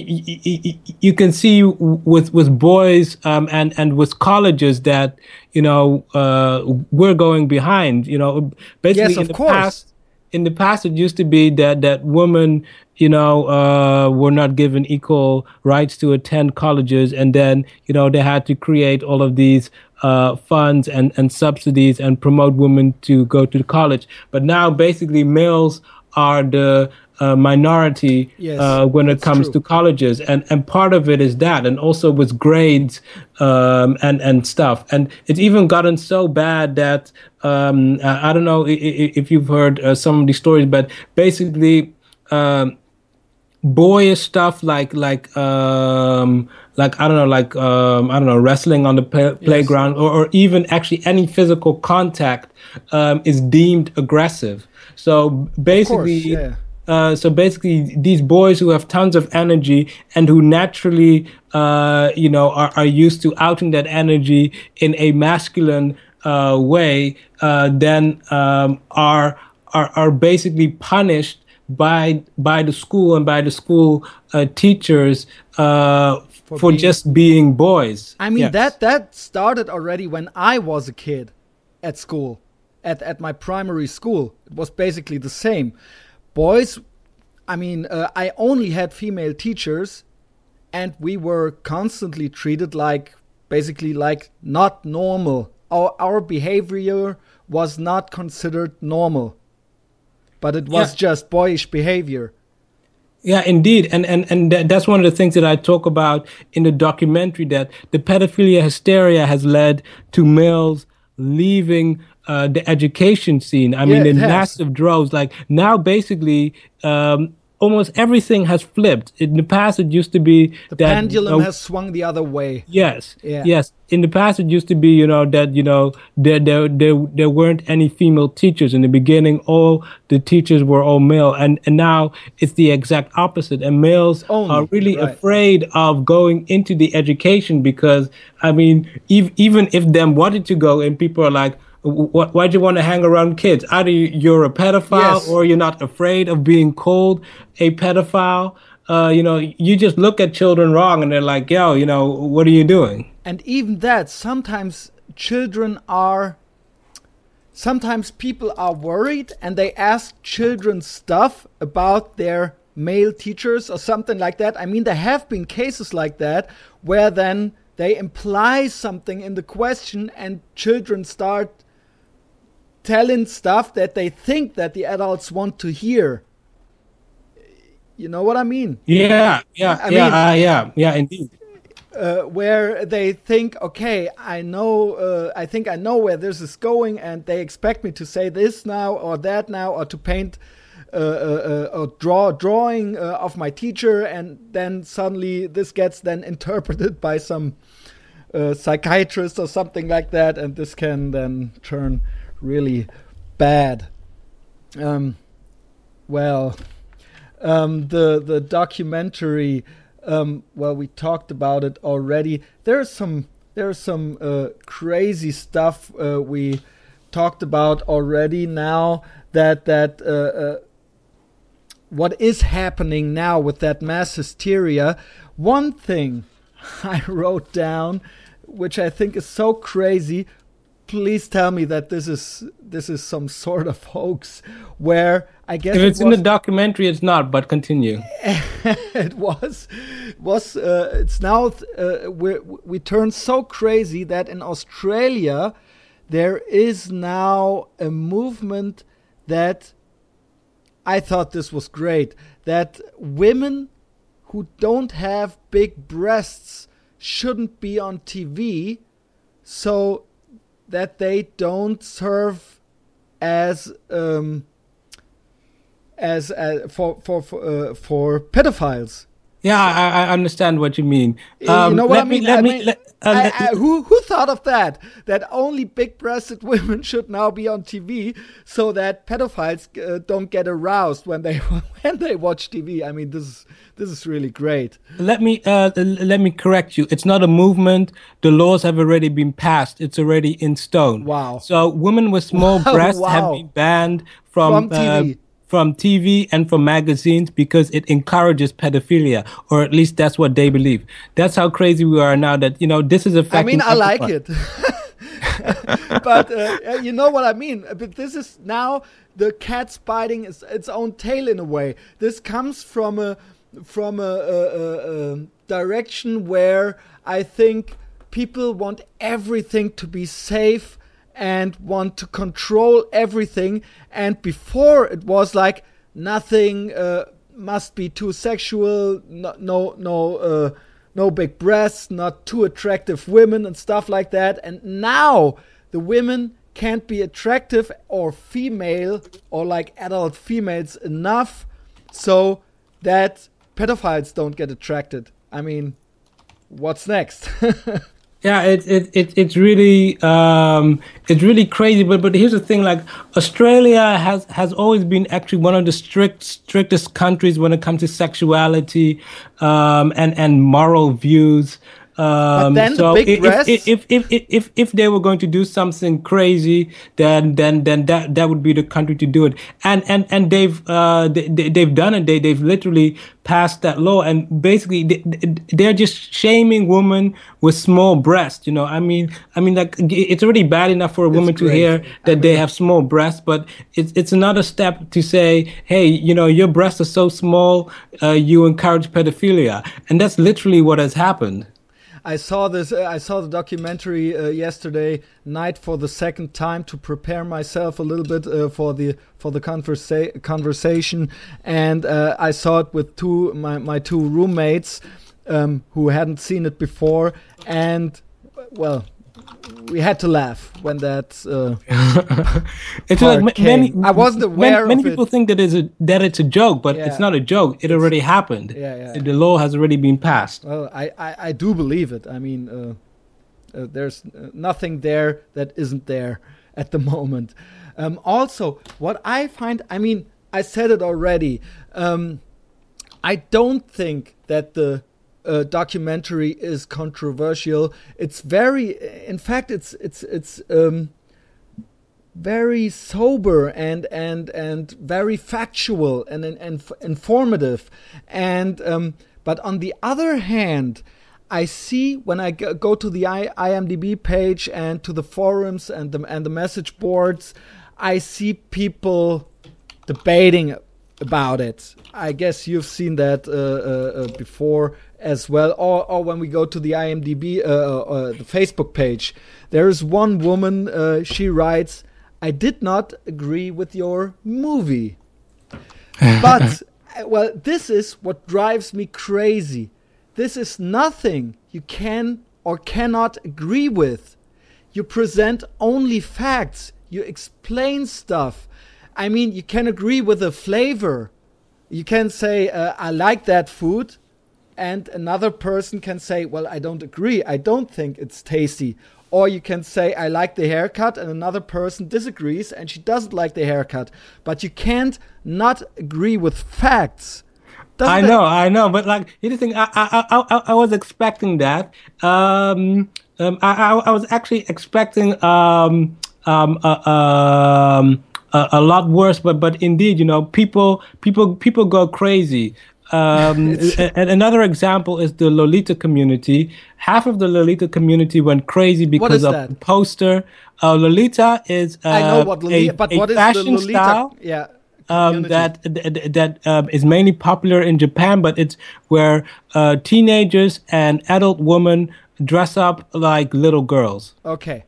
you can see with with boys um, and and with colleges that you know uh, we're going behind, you know, basically
Yes,
in
of
the
course.
past in the past it used to be that that women you know uh, were not given equal rights to attend colleges. And then you know they had to create all of these uh, funds and, and subsidies and promote women to go to college. But now basically males are the uh, minority
Yes,
uh, when it comes
true.
to colleges, and and part of it is that, and also with grades um, and and stuff, and it's even gotten so bad that um, I I don't know if you've heard uh, some of these stories, but basically. Um, boyish stuff like like um like I don't know like um I don't know wrestling on the play- playground or, or even actually any physical contact um is deemed aggressive. So basically
yeah.
Uh, so basically, these boys who have tons of energy and who naturally, uh, you know, are, are used to outing that energy in a masculine uh, way, uh, then um, are are are basically punished by by the school and by the school uh, teachers uh, for,
being-
just being boys.
I mean
Yes.
that that started already when I was a kid at school, at at my primary school. It was basically the same. Boys, I mean, uh, I only had female teachers, and we were constantly treated like basically like not normal. Our our behavior was not considered normal, but it was
Yeah.
just boyish behavior.
Yeah, indeed, and and and that's one of the things that I talk about in the documentary. That the pedophilia hysteria has led to males leaving uh, the education scene. I mean,
Yeah, it
in massive droves. Like now, basically. Um, Almost everything has flipped. In the past, it used to be
The
that
pendulum
uh,
has swung the other way.
Yes.
Yeah.
Yes. In the past, it used to be, you know, that you know there there there there weren't any female teachers in the beginning. All the teachers were all male, and and now it's the exact opposite. And males
Only,
are really
right.
afraid of going into the education because I mean, ev- even if them wanted to go, and people are like. "Wh- Why'd you want to hang around kids? Either you- you're a pedophile
Yes.
or you're not afraid of being called a pedophile. Uh, you know, you just look at children wrong and they're like, yo, you know, what are you doing?
And even that, sometimes children are. Sometimes people are worried and they ask children stuff about their male teachers or something like that. I mean, there have been cases like that where then they imply something in the question and children start telling stuff that they think that the adults want to hear. You know what I mean?
Yeah, yeah,
I
yeah,
mean-
uh, yeah, yeah, indeed.
uh, where they think, okay, I know, uh, I think I know where this is going, and they expect me to say this now or that now, or to paint uh, uh, uh, or draw a drawing uh, of my teacher, and then suddenly this gets then (laughs) interpreted by some uh, psychiatrist or something like that, and this can then turn really bad. Um, well, um, the the documentary. Um, well, we talked about it already. There's some there's some uh, crazy stuff uh, we talked about already. Now that that uh, uh, what is happening now with that mass hysteria. One thing (laughs) I wrote down, which I think is so crazy. Please tell me that this is this is some sort of hoax, where I guess
If
it
it's in the documentary, it's not, but continue. (laughs)
it was was uh, it's now uh, we we turned so crazy that in Australia there is now a movement that I thought this was great that women who don't have big breasts shouldn't be on TV so that they don't serve as um, as uh, for for for, uh, for pedophiles.
Yeah, I, I understand what you mean.
you know what
let
I mean?
Me, let
I
me,
mean,
let, uh,
I-
let-
I- who who thought of that? That only big-breasted (laughs) women should now be on TV, so that pedophiles uh, don't get aroused when they (laughs) when they watch TV. I mean, this is this is really great.
let me uh, let me correct you. It's not a movement. The laws have already been passed. It's already in stone.
Wow.
So women with small (laughs)
Wow,
breasts have been banned from
From TV.
From TV and from magazines because it encourages pedophilia, or at least that's what they believe. That's how crazy we are now. That you know this is
a
fact.
I mean, I like it. (laughs) but uh, you know what I mean. But this is now the cat's biting its, its own tail in a way. This comes from a from a, a, a, a direction where I think people want everything to be safe and want to control everything. And before it was like nothing uh, must be too sexual, no, no, no, uh, no big breasts, not too attractive women and stuff like that. And now the women can't be attractive or female or like adult females enough so that pedophiles don't get attracted. I mean, what's next? (laughs)
Yeah, it, it, it it's really um, it's really crazy. But but here's the thing: like Australia has has always been actually one of the strict strictest countries when it comes to sexuality um, and and moral views.
Um, but then so the big
if, if, if, if, if, if they were going to do something crazy, then then then that that would be the country to do it. And and and they've uh, they, they've done it. They they've literally passed that law, and basically they, they're just shaming women with small breasts. You know, I mean, I mean, like it's already bad enough for a woman to hear that I mean, they have small breasts, but it's it's another step to say, hey, you know, your breasts are so small, uh, you encourage pedophilia, and that's literally what has happened.
I saw this. Uh, I saw the documentary uh, yesterday night for the second time to prepare myself a little bit uh, for the for the conversa- conversation, and uh, I saw it with two my my two roommates um, who hadn't seen it before, and well, we had to laugh when that. Uh, (laughs)
it's like many.
I wasn't aware.
Many, many people it. think that is a that it's a joke, but yeah. it's not a joke. It it's, already happened.
Yeah, yeah.
The law has already been passed.
Well, I I, I do believe it. I mean, uh, uh, there's uh, nothing there that isn't there at the (laughs) moment. Um, also, what I find, I mean, I said it already. Um, I don't think that the uh, documentary is controversial. It's very, in fact, it's it's it's um, very sober and and and very factual and and, and informative. And um, but on the other hand, I see when I go to the IMDb page and to the forums and the and the message boards, I see people debating about it. I guess you've seen that uh, uh, uh before as well, or, or when we go to the IMDb, uh, uh, uh, the Facebook page, there is one woman. Uh, she writes, "I did not agree with your movie, (laughs) but uh, well, this is what drives me crazy. This is nothing you can or cannot agree with. You present only facts. You explain stuff. I mean, you can agree with the flavor." You can say, uh, I like that food, and another person can say, Well, I don't agree. I don't think it's tasty. Or you can say, I like the haircut, and another person disagrees and she doesn't like the haircut. But you can't not agree with facts.
Doesn't I know, I know, but like here's the thing. I I I, I was expecting that. Um, um, I, I was actually expecting um um uh, um a, a lot worse, but but indeed, you know, people people people go crazy. Um, (laughs) and another example is the Lolita community. Half of the Lolita community went crazy because of that? the poster. Uh, Lolita is uh, I know what Lolita, a, but a what is the Lolita? Style,
yeah.
Um, that that, that um, is mainly popular in Japan, but it's where uh, teenagers and adult women dress up like little girls.
Okay.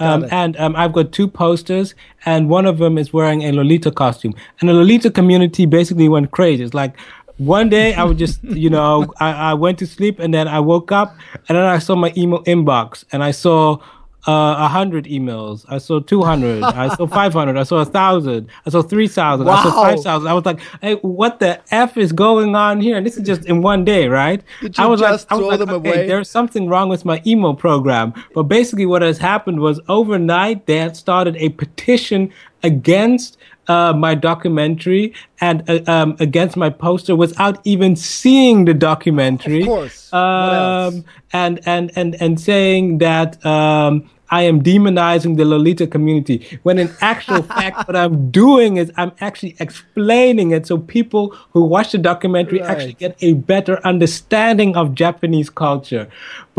Um, and um, I've got two posters, and one of them is wearing a Lolita costume. And the Lolita community basically went crazy. It's like one day I would just, (laughs) you know, I, I went to sleep and then I woke up and then I saw my email inbox and I saw uh, a uh, hundred emails. I saw two hundred. I saw (laughs) five hundred. I saw a thousand. I saw three thousand. Wow. I saw five thousand. I was like, "Hey, what the f is going on here?" And this is just in one day, right?
Did you I was just like, throw was like, them okay, away?
There's something wrong with my email program. But basically, what has happened was overnight they had started a petition against uh, my documentary and uh, um, against my poster without even seeing the documentary.
Of course.
Um, and and and and saying that um, I am demonizing the Lolita community. When in actual (laughs) fact, what I'm doing is I'm actually explaining it so people who watch the documentary right. actually get a better understanding of Japanese culture.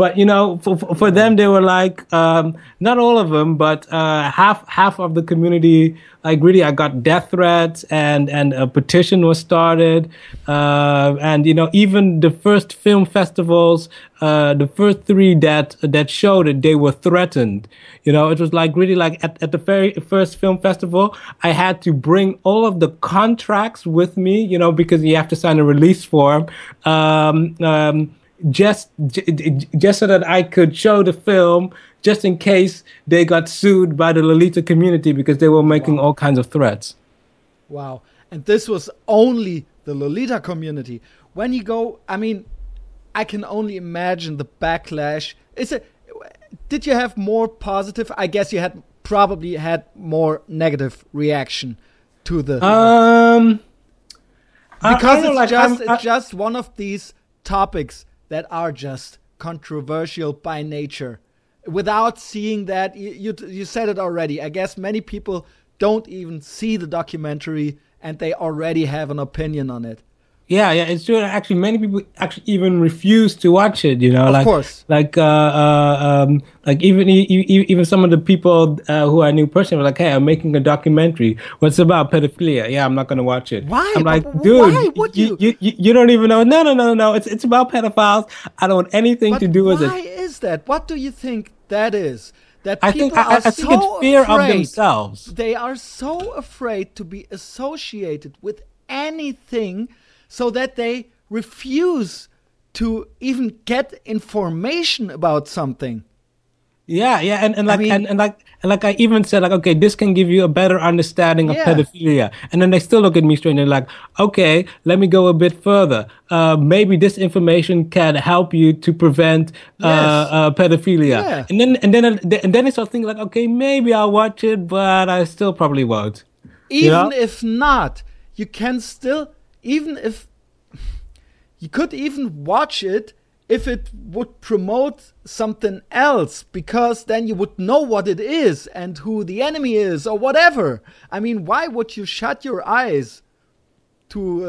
But you know, for, for them, they were like, um, not all of them, but uh, half half of the community. Like really, I got death threats, and and a petition was started, uh, and you know, even the first film festivals, uh, the first three that that showed it, they were threatened. You know, it was like really like at, at the very first film festival, I had to bring all of the contracts with me, you know, because you have to sign a release form. Um, um, just just so that I could show the film just in case they got sued by the Lolita community because they were making wow. all kinds of threats.
Wow. And this was only the Lolita community. When you go, I mean, I can only imagine the backlash. Is it did you have more positive? I guess you had probably had more negative reaction to the
um
because it's like, just I'm, it's just one of these topics that are just controversial by nature. Without seeing that, you, you, said it already. I guess many people don't even see the documentary and they already have an opinion on it.
Yeah, yeah, it's true. Actually, many people actually even refuse to watch it. You know,
of
like
course.
like uh, uh, um, like even even some of the people uh, who I knew personally were like, "Hey, I'm making a documentary. What's about pedophilia? Yeah, I'm not gonna watch it."
Why?
I'm like, dude,
why would you?
You, you? you don't even know. No, no, no, no. It's it's about pedophiles. I don't want anything
but
to do with it.
Why is that? What do you think that is? That
I
people
think I,
are
I think
so
it's fear
afraid,
of themselves.
They are so afraid to be associated with anything, so that they refuse to even get information about something.
Yeah, yeah, and, and like
I mean,
and, and like and like I even said like okay, this can give you a better understanding of
Yeah.
pedophilia, and then they still look at me strange and they're like okay, let me go a bit further. Uh, maybe this information can help you to prevent uh,
Yes.
uh, pedophilia,
Yeah.
and then and then and then I start thinking like okay, maybe I'll watch it, but I still probably won't.
even
Yeah.
if not, you can still, even if you could even watch it if it would promote something else, because then you would know what it is and who the enemy is or whatever. I mean, why would you shut your eyes to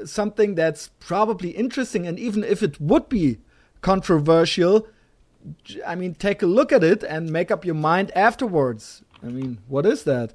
uh, something that's probably interesting? And even if it would be controversial, i mean, take a look at it and make up your mind afterwards. I mean, what is that?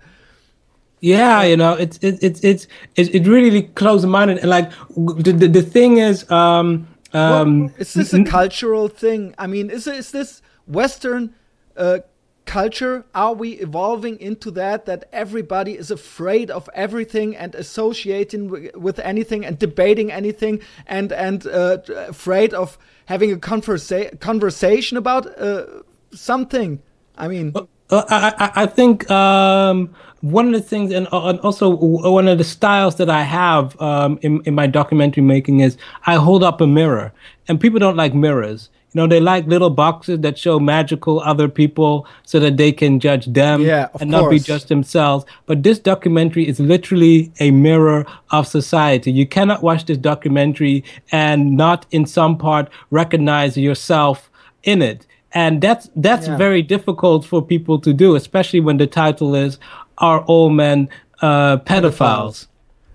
Yeah, you know, it's it's it's it's it's it really close minded and like the, the the thing is um um
Well, is this a cultural thing? I mean, is is this Western uh, culture? Are we evolving into that? That everybody is afraid of everything and associating with anything and debating anything and and uh, afraid of having a conversa- conversation about uh, something. I mean,
Uh, I, I, I think um, one of the things, and, uh, and also one of the styles that I have um, in, in my documentary making is I hold up a mirror, and people don't like mirrors. You know, they like little boxes that show magical other people so that they can judge them
Yeah,
and not be
course.
just themselves. But this documentary is literally a mirror of society. You cannot watch this documentary and not in some part recognize yourself in it. And that's that's
Yeah.
very difficult for people to do, especially when the title is "Are All Men uh, pedophiles?"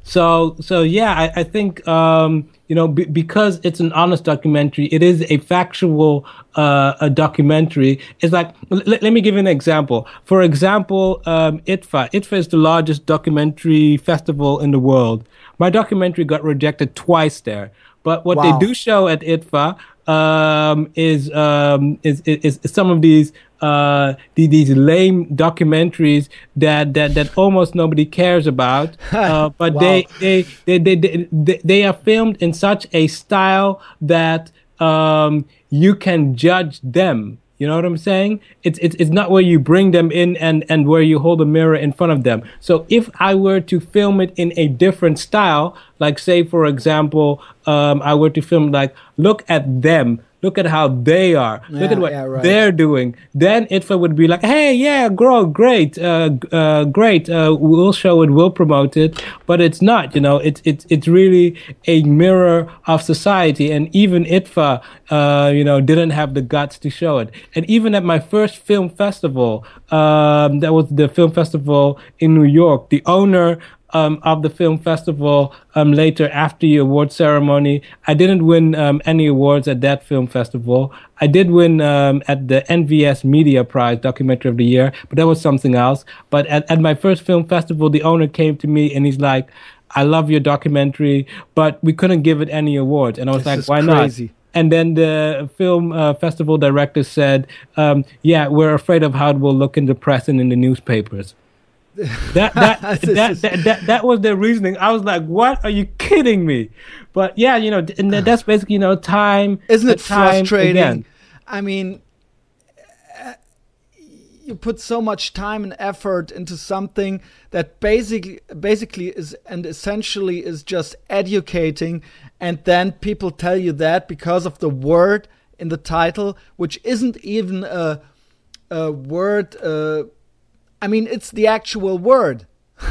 So so yeah, I, I think um, you know b- because it's an honest documentary, it is a factual uh, a documentary. It's like l- let me give you an example. For example, um, IDFA. IDFA is the largest documentary festival in the world. My documentary got rejected twice there. But what
Wow.
they do show at IDFA um, is, um, is, is is some of these uh, the- these lame documentaries that, that, that almost nobody cares about. (laughs) Uh, but
Wow.
they, they, they, they, they, they, they are filmed in such a style that um, you can judge them. You know what I'm saying? It's, it's it's not where you bring them in and and where you hold a mirror in front of them. So if I were to film it in a different style, like say for example, um, I were to film like look at them, look at how they are, look at what
yeah, right.
they're doing, then IDFA would be like, hey, yeah, grow, great, uh, uh, great, uh, we'll show it, we'll promote it, but it's not, you know, it's it's it's really a mirror of society, and even IDFA, uh, you know, didn't have the guts to show it, and even at my first film festival, um, that was the film festival in New York, the owner um, of the film festival um, later after the award ceremony. I didn't win um, any awards at that film festival. I did win um, at the NVS Media Prize Documentary of the Year, but that was something else. But at, at my first film festival, the owner came to me and he's like, I love your documentary, but we couldn't give it any awards. And I was
This
like, why
crazy.
not? and then the film uh, festival director said, um, "Yeah, we're afraid of how it will look in the press and in the newspapers." That that, (laughs) that, that, that, that was their reasoning. I was like, "What? Are you kidding me?" But yeah, you know, and (sighs) that's basically you know time.
Isn't it
time
frustrating?
again.
I mean, uh, you put so much time and effort into something that basically basically is and essentially is just educating and then people tell you that because of the word in the title which isn't even a, a word uh, i mean it's the actual word. (laughs)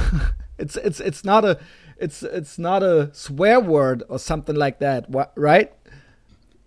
It's it's it's not a it's it's not a swear word or something like that right?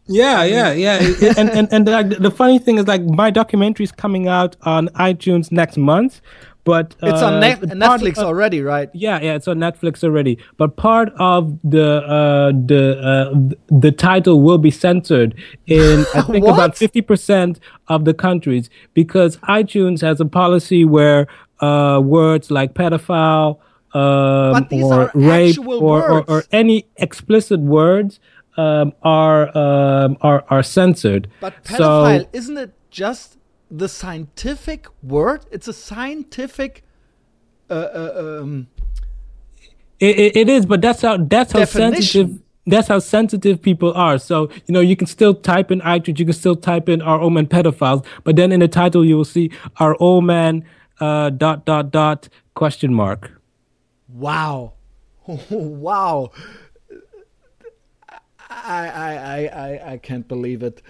Yeah, yeah, yeah. (laughs) And and and like, the funny thing is, like, my documentary is coming out on iTunes next month, but
it's on
uh,
ne- netflix
of-
already right
Yeah, yeah, it's on Netflix already. But part of the uh, the uh, the title will be censored in (laughs) I think about fifty percent of the countries because iTunes has a policy where uh, words like pedophile um, or rape or, or, or any explicit words um, are um, are are censored.
But
So-
pedophile, isn't it just the scientific word? It's a scientific. Uh, uh, um,
It, it, it is, but that's how that's how
Definition.
sensitive that's how sensitive people are. So you know, you can still type in iTunes, you can still type in Are All Men Pedophiles, but then in the title you will see Are All Men uh, dot dot dot question mark.
wow, (laughs) wow! I, I, I, I, I can't believe it.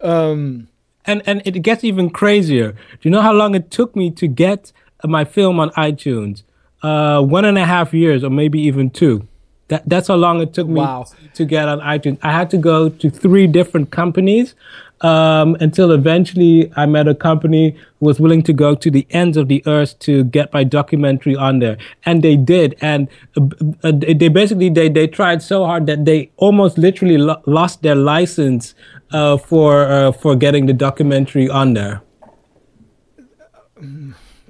Um,
And and it gets even crazier. Do you know how long it took me to get my film on iTunes? Uh, one and a half years, or maybe even two. That that's how long it took me
Wow.
to get on iTunes. I had to go to three different companies um, until eventually I met a company who was willing to go to the ends of the earth to get my documentary on there, and they did. And uh, uh, they basically they they tried so hard that they almost literally lo- lost their license uh, for uh, for getting the documentary on there.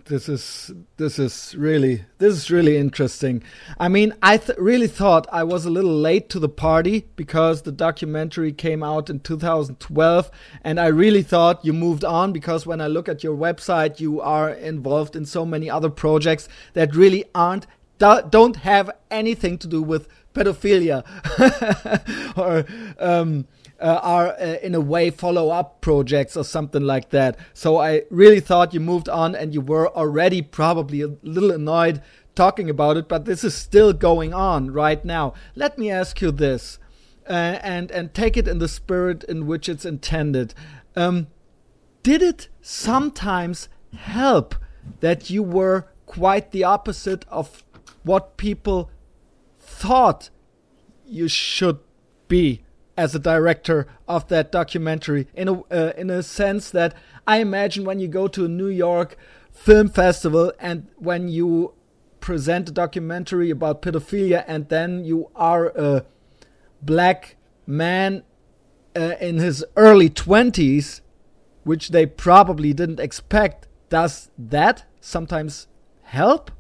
This is this is really this is really interesting. I mean, I th- really thought I was a little late to the party because the documentary came out in 2012, and I really thought you moved on because when I look at your website, you are involved in so many other projects that really aren't do- don't have anything to do with pedophilia (laughs) or um, uh, are uh, in a way follow up projects or something like that. So I really thought you moved on and you were already probably a little annoyed talking about it, but this is still going on right now. Let me ask you this. Uh, and and take it in the spirit in which it's intended. Um, did it sometimes help that you were quite the opposite of what people thought you should be as a director of that documentary in a uh, in a sense that I imagine when you go to a New York film festival and when you present a documentary about pedophilia and then you are a black man uh, in his early 20s which they probably didn't expect does that sometimes help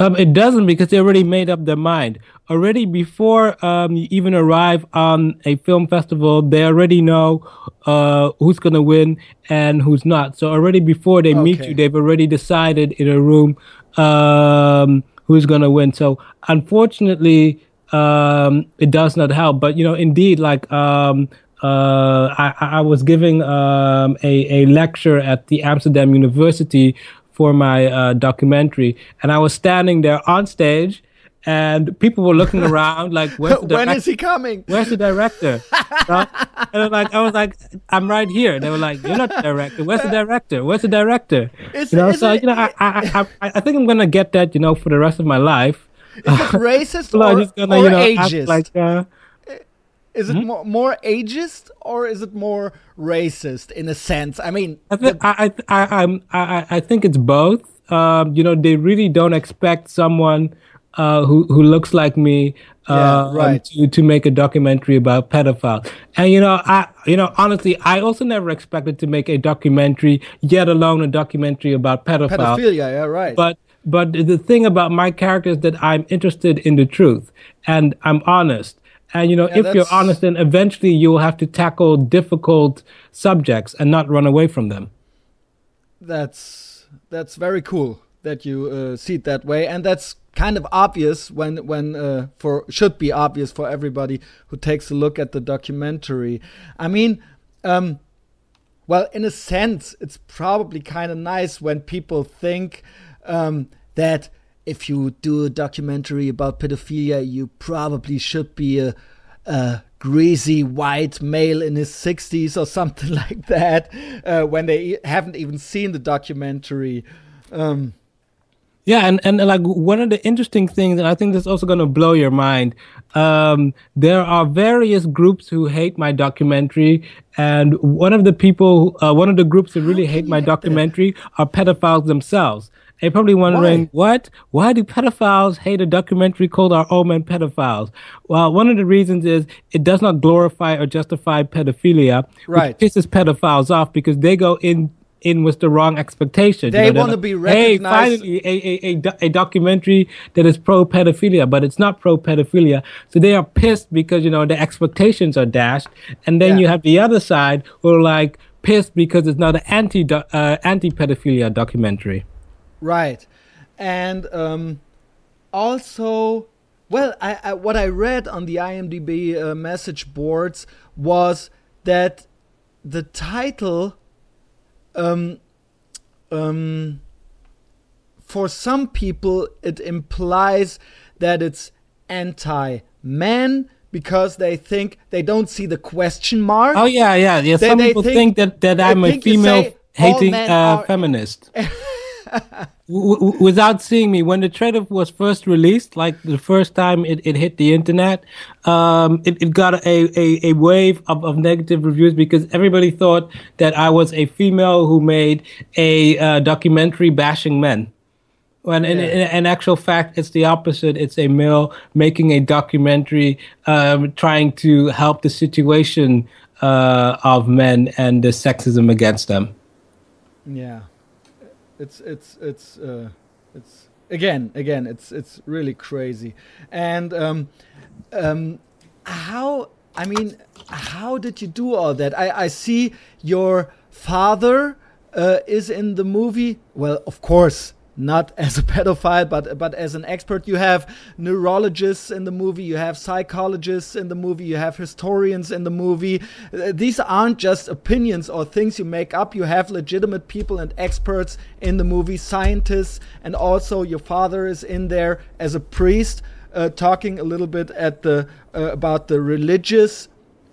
Um, it doesn't because they already made up their mind. Already before um, you even arrive on a film festival, they already know uh, who's going to win and who's not. So already before they meet you, they've already decided in a room um, who's going to win. So unfortunately, um, it does not help. But you know, indeed, like um, uh, I, I was giving um, a, a lecture at the Amsterdam University for my uh, documentary, and I was standing there on stage, and people were looking (laughs) around like, "Where's the
when
direct-
he coming
Where's the director?" (laughs) So- and like, I was like, "I'm right here." They were like, "You're not the director. Where's the director? Where's the director?"
Is-
you know, so
it-
you know, I, I, I, I think I'm gonna get that, you know, for the rest of my life.
is it (laughs) racist
are
or,
gonna,
or
you know,
ageist
like, uh,
is it
Hmm?
more, more ageist or is it more racist in a sense i mean
I think I, I, I, I'm- I, I- I think it's both. Um, you know, they really don't expect someone uh, who who looks like me uh,
Yeah, right.
to to make a documentary about pedophile. And you know, I you know honestly, I also never expected to make a documentary, yet alone a documentary about pedophile.
pedophilia yeah right
But but the thing about my character is that I'm interested in the truth and I'm honest. And you know,
Yeah,
if you're honest, then eventually you'll have to tackle difficult subjects and not run away from them.
That's that's very cool that you uh, see it that way, and that's kind of obvious when when uh, for should be obvious for everybody who takes a look at the documentary. I mean, um, well, in a sense, it's probably kind of nice when people think um, that if you do a documentary about pedophilia, you probably should be a, a greasy white male in his 60s or (laughs) something like that uh, when they haven't even seen the documentary. Um,
Yeah, and, and like one of the interesting things, and I think that's also going to blow your mind. Um, there are various groups who hate my documentary, and one of the people, uh, one of the groups that really hate my documentary are pedophiles themselves. You're probably wondering, what? Why do pedophiles hate a documentary called Are All Men Pedophiles? Well, one of the reasons is it does not glorify or justify pedophilia,
Right.
which pisses pedophiles off because they go in in with the wrong expectation.
They
they're
wanna
like,
be
Hey,
recognized-
finally, a, a, a, a documentary that is pro pedophilia, but it's not pro pedophilia. So they are pissed because, you know, the expectations are dashed. And then
Yeah.
you have the other side who are like pissed because it's not an anti uh, anti pedophilia documentary.
Right, and um, also, well, I, I, what I read on the IMDb uh, message boards was that the title, um, um, for some people, it implies that it's anti-man because they think they don't see the question mark.
Oh, yeah, yeah. yeah. Some
they
people
think-
think, that, that I'm a female
say
hating uh, feminist. (laughs) W- without seeing me. When the trailer was first released like the first time it, it hit the internet um, it, it got a, a, a wave of, of negative reviews because everybody thought that i was a female who made a uh, documentary bashing men. When in, in, in actual fact it's the opposite. It's a male making a documentary um, trying to help the situation uh, of men and the sexism against them.
Yeah, it's it's it's uh, it's again again it's it's really crazy, and um, um, how I mean, how did you do all that? I I see your father uh, is in the movie. Well, of course. Not (laughs) as a pedophile, but but as an expert. You have neurologists in the movie. You have psychologists in the movie. You have historians in the movie. Uh, these aren't just opinions or things you make up. You have legitimate people and experts in the movie, scientists, and also your father is in there as a priest, uh, talking a little bit at the uh, about the religious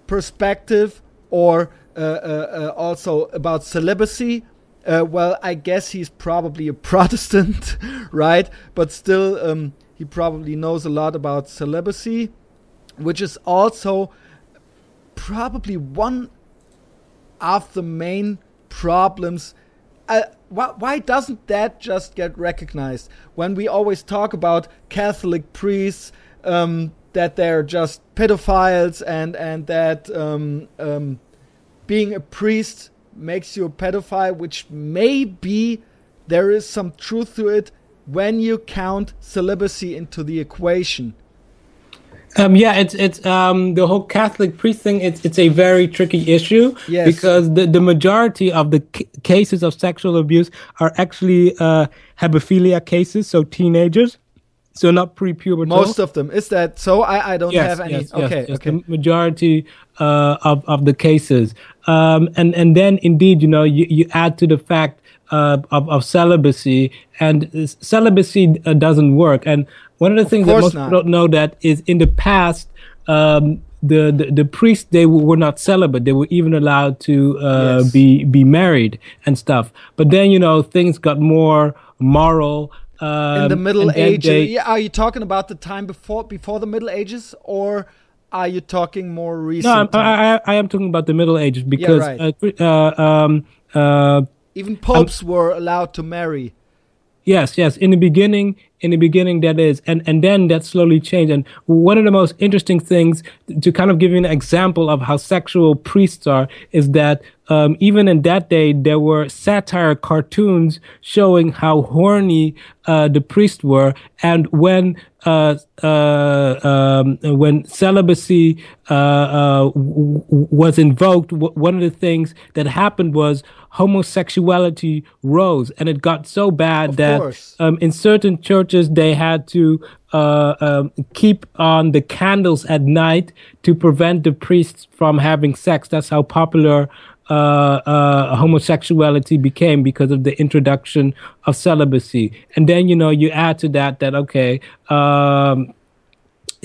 perspective or uh, uh, uh, also about celibacy. Uh, well, I guess he's probably a (laughs) Protestant, right? But still, um, he probably knows a lot about celibacy, which is also probably one of the main problems. Uh, why, why doesn't that just get recognized when we always talk about Catholic priests um, that they're just pedophiles and and that um, um, being a priest makes you a pedophile, which maybe there is some truth to it when you count celibacy into the equation.
Um, yeah, it's it's um, the whole Catholic priest thing. It's it's a very tricky issue
Yes.
because the, the majority of the c- cases of sexual abuse are actually uh, hebephilia cases, so teenagers, so not pre-pubertal.
Most of them is that so. I, I don't
yes,
have any.
yes,
okay, okay.
The majority uh, of of the cases, um, and and then indeed, you know, you, you add to the fact uh, of of celibacy, and celibacy uh, doesn't work. And one of the things that most
not.
people don't know that is in the past. Um, the, the the priests they were not celibate. They were even allowed to uh,
Yes.
be be married and stuff. But then you know things got more moral. Um,
in the Middle Ages,
they-
yeah, are you talking about the time before before the Middle Ages, or are you talking more recent?
No. I, I, I am talking about the Middle Ages because
right.
uh, uh, um, uh,
Even popes were allowed to marry.
yes, yes. In the beginning, in the beginning, that is, and and then that slowly changed. And one of the most interesting things to kind of give you an example of how sexual priests are is that um, even in that day, there were satire cartoons showing how horny uh, the priests were, and when uh, uh, um, when celibacy uh, uh, w- was invoked, w- one of the things that happened was homosexuality rose, and it got so bad
Of
that um, in certain churches they had to uh, um, keep on the candles at night to prevent the priests from having sex. That's how popular uh, uh, homosexuality became because of the introduction of celibacy. And then you know you add to that that okay. Um,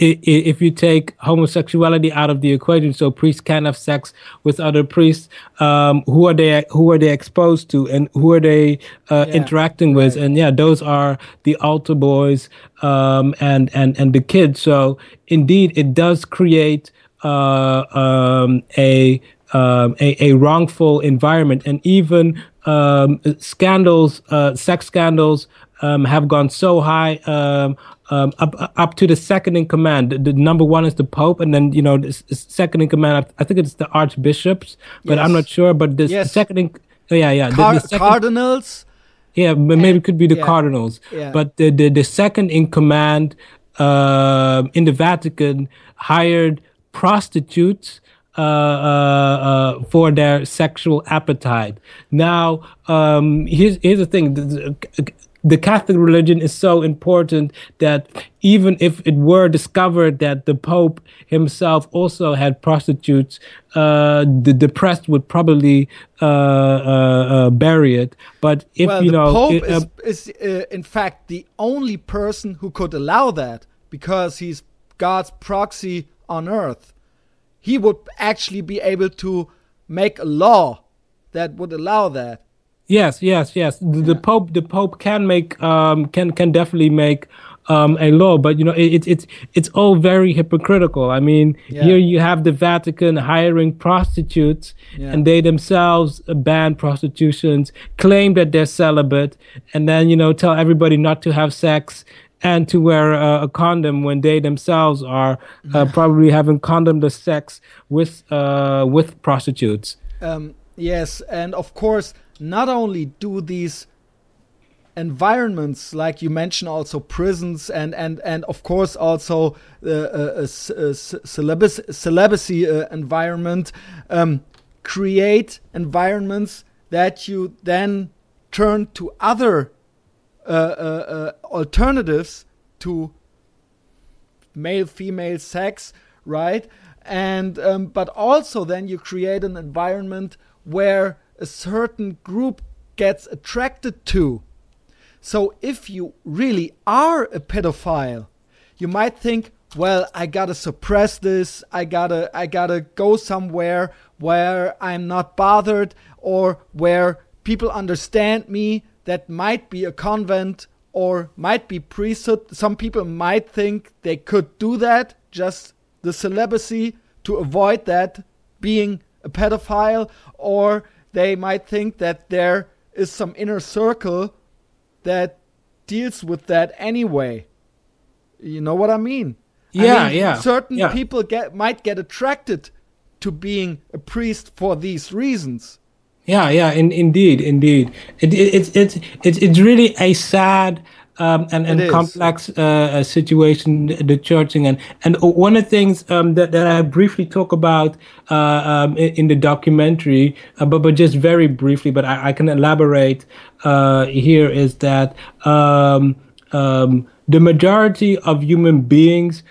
if you take homosexuality out of the equation, so priests can have sex with other priests, um, who are they? Who are they exposed to, and who are they uh,
Yeah,
interacting with? And yeah, those are the altar boys um, and and and the kids. So indeed, it does create uh, um, a, um, a a wrongful environment, and even um, scandals, uh, sex scandals, um, have gone so high. Um, um, up up to the second in command. The, the number one is the Pope, and then you know the second in command. I, I think it's the archbishops, but I'm not sure. But the
Yes.
second in oh, yeah yeah the-
Car-
the, second,
cardinals.
yeah but maybe it could be the
yeah.
cardinals.
Yeah.
But the, the the second in command um in the Vatican hired prostitutes. Uh, uh, uh, for their sexual appetite. Now, um, here's here's the thing: the, the- the Catholic religion is so important that even if it were discovered that the Pope himself also had prostitutes, uh, the, the press would probably uh, uh, uh, bury it. But if
well,
you
the
know,
Pope
it,
is, is uh, in fact the only person who could allow that because he's God's proxy on earth. He would actually be able to make a law that would allow that.
Yes, yes, yes. The, the Pope, the Pope can make, um, can can definitely make um, a law, but you know, it, it's it's it's all very hypocritical. I mean,
Yeah.
here you have the Vatican hiring prostitutes,
Yeah.
and they themselves ban prostitutions, claim that they're celibate, and then you know tell everybody not to have sex and to wear uh, a condom when they themselves are uh, probably having condomless sex with uh, with prostitutes.
Um, yes, and of course, not only do these environments, like you mentioned, also prisons, and and and of course also the uh, uh, c- celibacy, celibacy uh, environment, um, create environments that you then turn to other Uh, uh, uh, alternatives to male female sex right? And um, but also then you create an environment where a certain group gets attracted to. So if you really are a pedophile you might think well i gotta suppress this i gotta i gotta go somewhere where i'm not bothered or where people understand me that might be a convent or might be priesthood some people might think they could do that just the celibacy to avoid that being a pedophile or they might think that there is some inner circle that deals with that anyway. You know what I mean? I
Yeah,
mean,
yeah,
Certain
yeah.
people get might get attracted to being a priest for these reasons.
Yeah, yeah, in, indeed, indeed. It, it, it's it's it's it's really a sad um, and and complex uh, uh, situation, the churching, and and one of the things um, that that I briefly talk about uh, um, in, the documentary, uh, but but just very briefly, but I, I can elaborate uh, here is that um, um, the majority of human beings.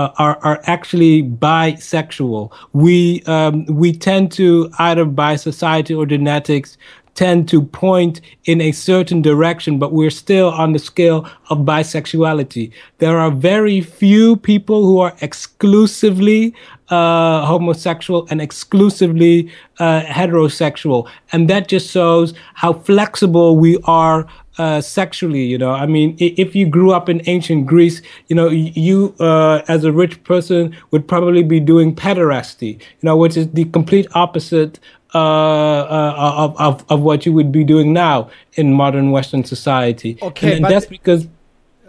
Uh, are are actually bisexual. We um, we tend to either by society or genetics tend to point in a certain direction, but we're still on the scale of bisexuality. There are very few people who are exclusively uh, homosexual and exclusively uh, heterosexual, and that just shows how flexible we are uh, sexually. You know, I mean, if you grew up in ancient Greece, you know, you uh, as a rich person would probably be doing pederasty. You know, which is the complete opposite uh, uh, of, of of what you would be doing now in modern Western society.
Okay,
and, and that's because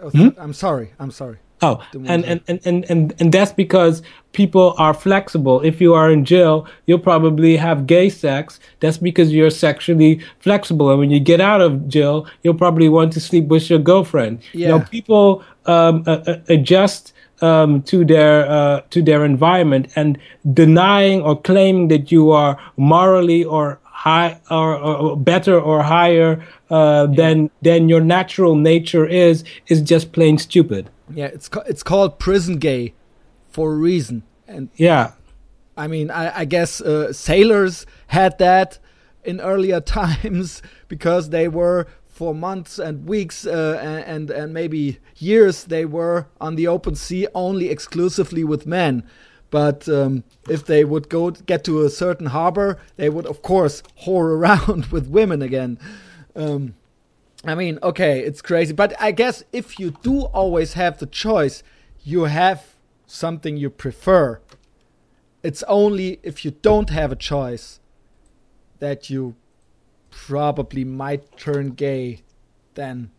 Oh, I'm sorry. I'm sorry.
Oh, and, and, and, and, and, that's because people are flexible. If you are in jail, you'll probably have gay sex. That's because you're sexually flexible. And when you get out of jail, you'll probably want to sleep with your girlfriend.
Yeah.
You know, people um, uh, adjust um, to their uh, to their environment, and denying or claiming that you are morally or high or, or better or higher uh, than than your natural nature is is just plain stupid.
Yeah, it's it's called prison gay for a reason. And
Yeah.
I mean, I, I guess uh, sailors had that in earlier (laughs) times because they were for months and weeks uh, and, and and maybe years they were on the open sea only exclusively with men. But um, if they would go get to a certain harbor, they would of course (laughs) whore around with women again. Um, I mean, okay, it's crazy, but I guess if you do always have the choice, you have something you prefer. It's only if you don't have a choice that you probably might turn gay then,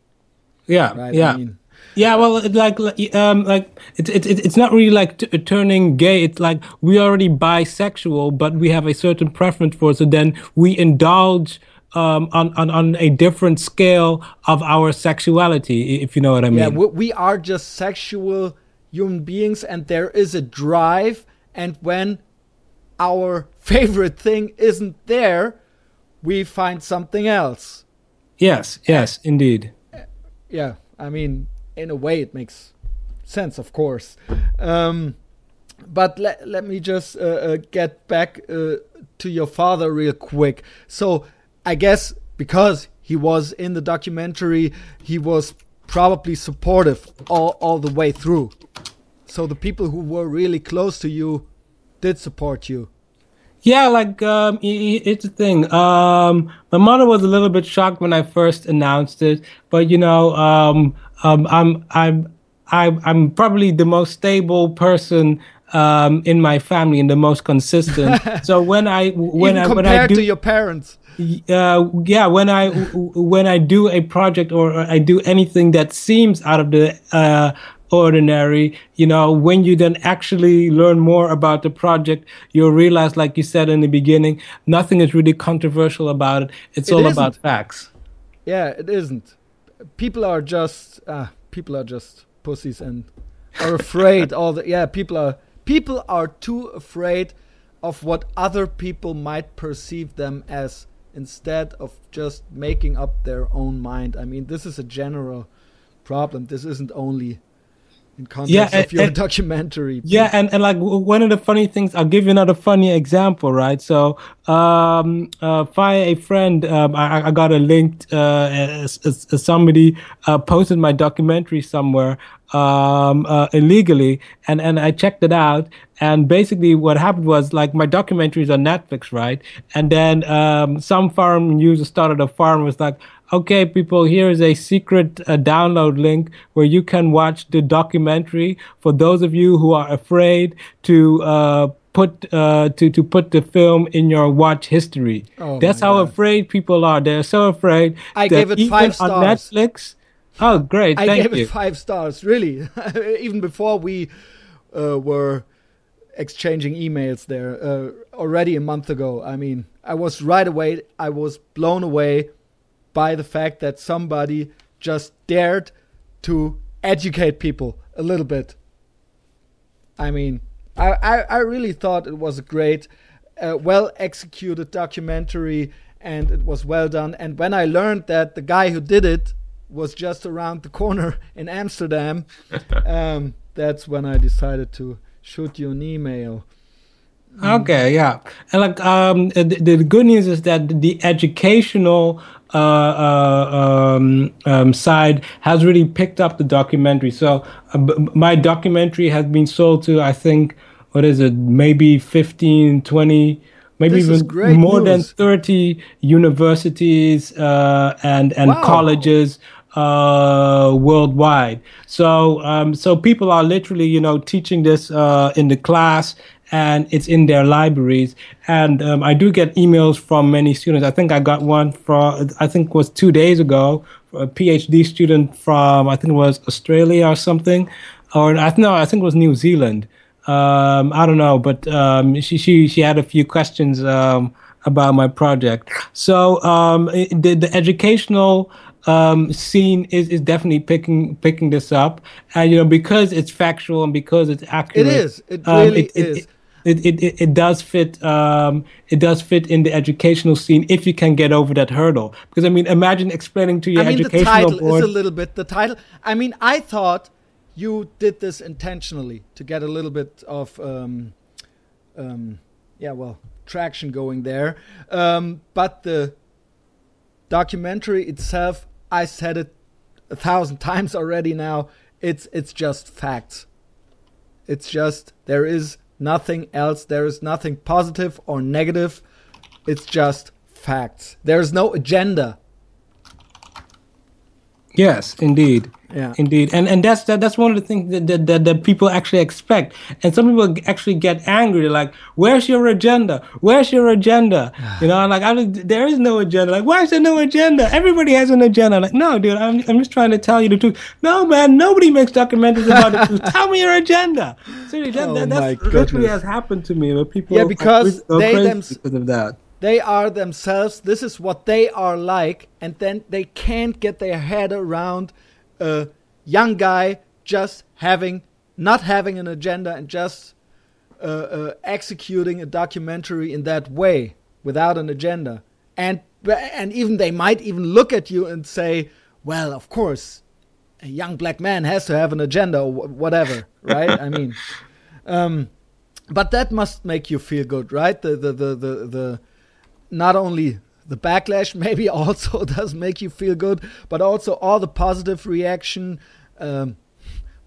Yeah.
right?
Yeah.
I mean,
Yeah, well, it, like, um, like it's it, it, it's not really like t- turning gay. It's like we already bisexual, but we have a certain preference for it. So then we indulge um, on, on on a different scale of our sexuality, if you know what I mean.
yeah, we are just sexual human beings, and there is a drive. And when our (laughs) favorite thing isn't there, we find something else.
yes, yes, indeed.
yeah i mean in a way it makes sense of course. Um, but let, let me just uh, uh, get back uh, to your father real quick. So i guess because he was in the documentary he was probably supportive all, all the way through. So the people who were really close to you did support you
Yeah, like um, it's a thing. Um, my mother was a little bit shocked when I first announced it, but you know, um, um, I'm I'm I'm I'm probably the most stable person um, in my family and the most consistent. (laughs) so when I when
Even
I when I
compared
do
to your parents
uh, yeah when i when i do a project or i do anything that seems out of the uh, ordinary you know when you then actually learn more about the project you'll realize like you said in the beginning nothing is really controversial about it it's
It
all
isn't.
about facts
Yeah, it isn't. People are just ah, people are just pussies and are afraid. (laughs) all the yeah, people are people are too afraid of what other people might perceive them as instead of just making up their own mind. I mean, this is a general problem. This isn't only in context
Yeah,
of
and-
your
and-
documentary.
Yeah, and, and like one of the funny things, I'll give you another funny example, right? So, um, uh, via a friend, um, I, I got a link, uh, as, as, as somebody uh, posted my documentary somewhere um, uh, illegally, and, and I checked it out. And basically, what happened was like my documentary is on Netflix, right? And then um, some forum user started a forum was like, okay, people, here is a secret uh, download link where you can watch the documentary for those of you who are afraid to uh, put uh, to to put the film in your watch history.
Oh
That's how
God.
afraid people are. They're so afraid.
I
that
gave it five
on
stars.
Netflix. Oh, great!
I gave
you.
it five stars, really. (laughs) Even before we uh, were exchanging emails there uh, already a month ago. I mean, I was right away, I was blown away by the fact that somebody just dared to educate people a little bit. I mean, I, I, I really thought it was a great, uh, well executed documentary and it was well done. And when I learned that the guy who did it was just around the corner (laughs) in Amsterdam, (laughs) um, that's when I decided to shoot you an email.
Okay, yeah, and like um, the, the good news is that the educational uh, uh, um, um, side has really picked up the documentary. So uh, b- my documentary has been sold to I think what is it, maybe 15, 20, maybe
This
even more than thirty universities uh, and and
Wow.
colleges uh, worldwide. So um, so people are literally you know teaching this uh, in the class and it's in their libraries. And um, I do get emails from many students. I think I got one from I think it was two days ago, a PhD student from I think it was Australia or something. or I no, I think it was New Zealand. Um, I don't know, but um, she she she had a few questions um, about my project. So um, the the educational um, scene is, is definitely picking picking this up, and you know because it's factual and because it's accurate.
It is. It really
it,
is.
It, it, it, it, does fit um, it does fit in the educational scene if you can get over that hurdle because I mean imagine explaining to your
I mean, the
educational
title
board
is a little bit the title. I mean, I thought you did this intentionally to get a little bit of, um, um, yeah, well, traction going there. Um, but the documentary itself, I said it a thousand (laughs) times already. Now it's it's just facts. It's just there is nothing else. There is nothing positive or negative. It's just facts. There is no agenda.
Yes, indeed.
Yeah.
Indeed. And and that's that, that's one of the things that, that, that, that people actually expect. And some people actually get angry like, "Where's your agenda? Where's your agenda?" (sighs) you know, like I there is no agenda. Like, why is there no agenda? Everybody has an agenda. Like, no, dude, I'm I'm just trying to tell you the truth. No, man, nobody makes documentaries about the truth. (laughs) Tell me your agenda. Seriously, that,
Oh
that that's literally has happened to me. Where people
Yeah, because
go
they
crazy because of that.
They are themselves. This is what they are like, and then they can't get their head around a young guy just having, not having an agenda, and just uh, uh, executing a documentary in that way without an agenda. And and even they might even look at you and say, "Well, of course, a young black man has to have an agenda or whatever, (laughs) right?" I mean, um, but that must make you feel good, right? The the the the, the not only the backlash (laughs) maybe also (laughs) does make you feel good, but also all the positive reaction um,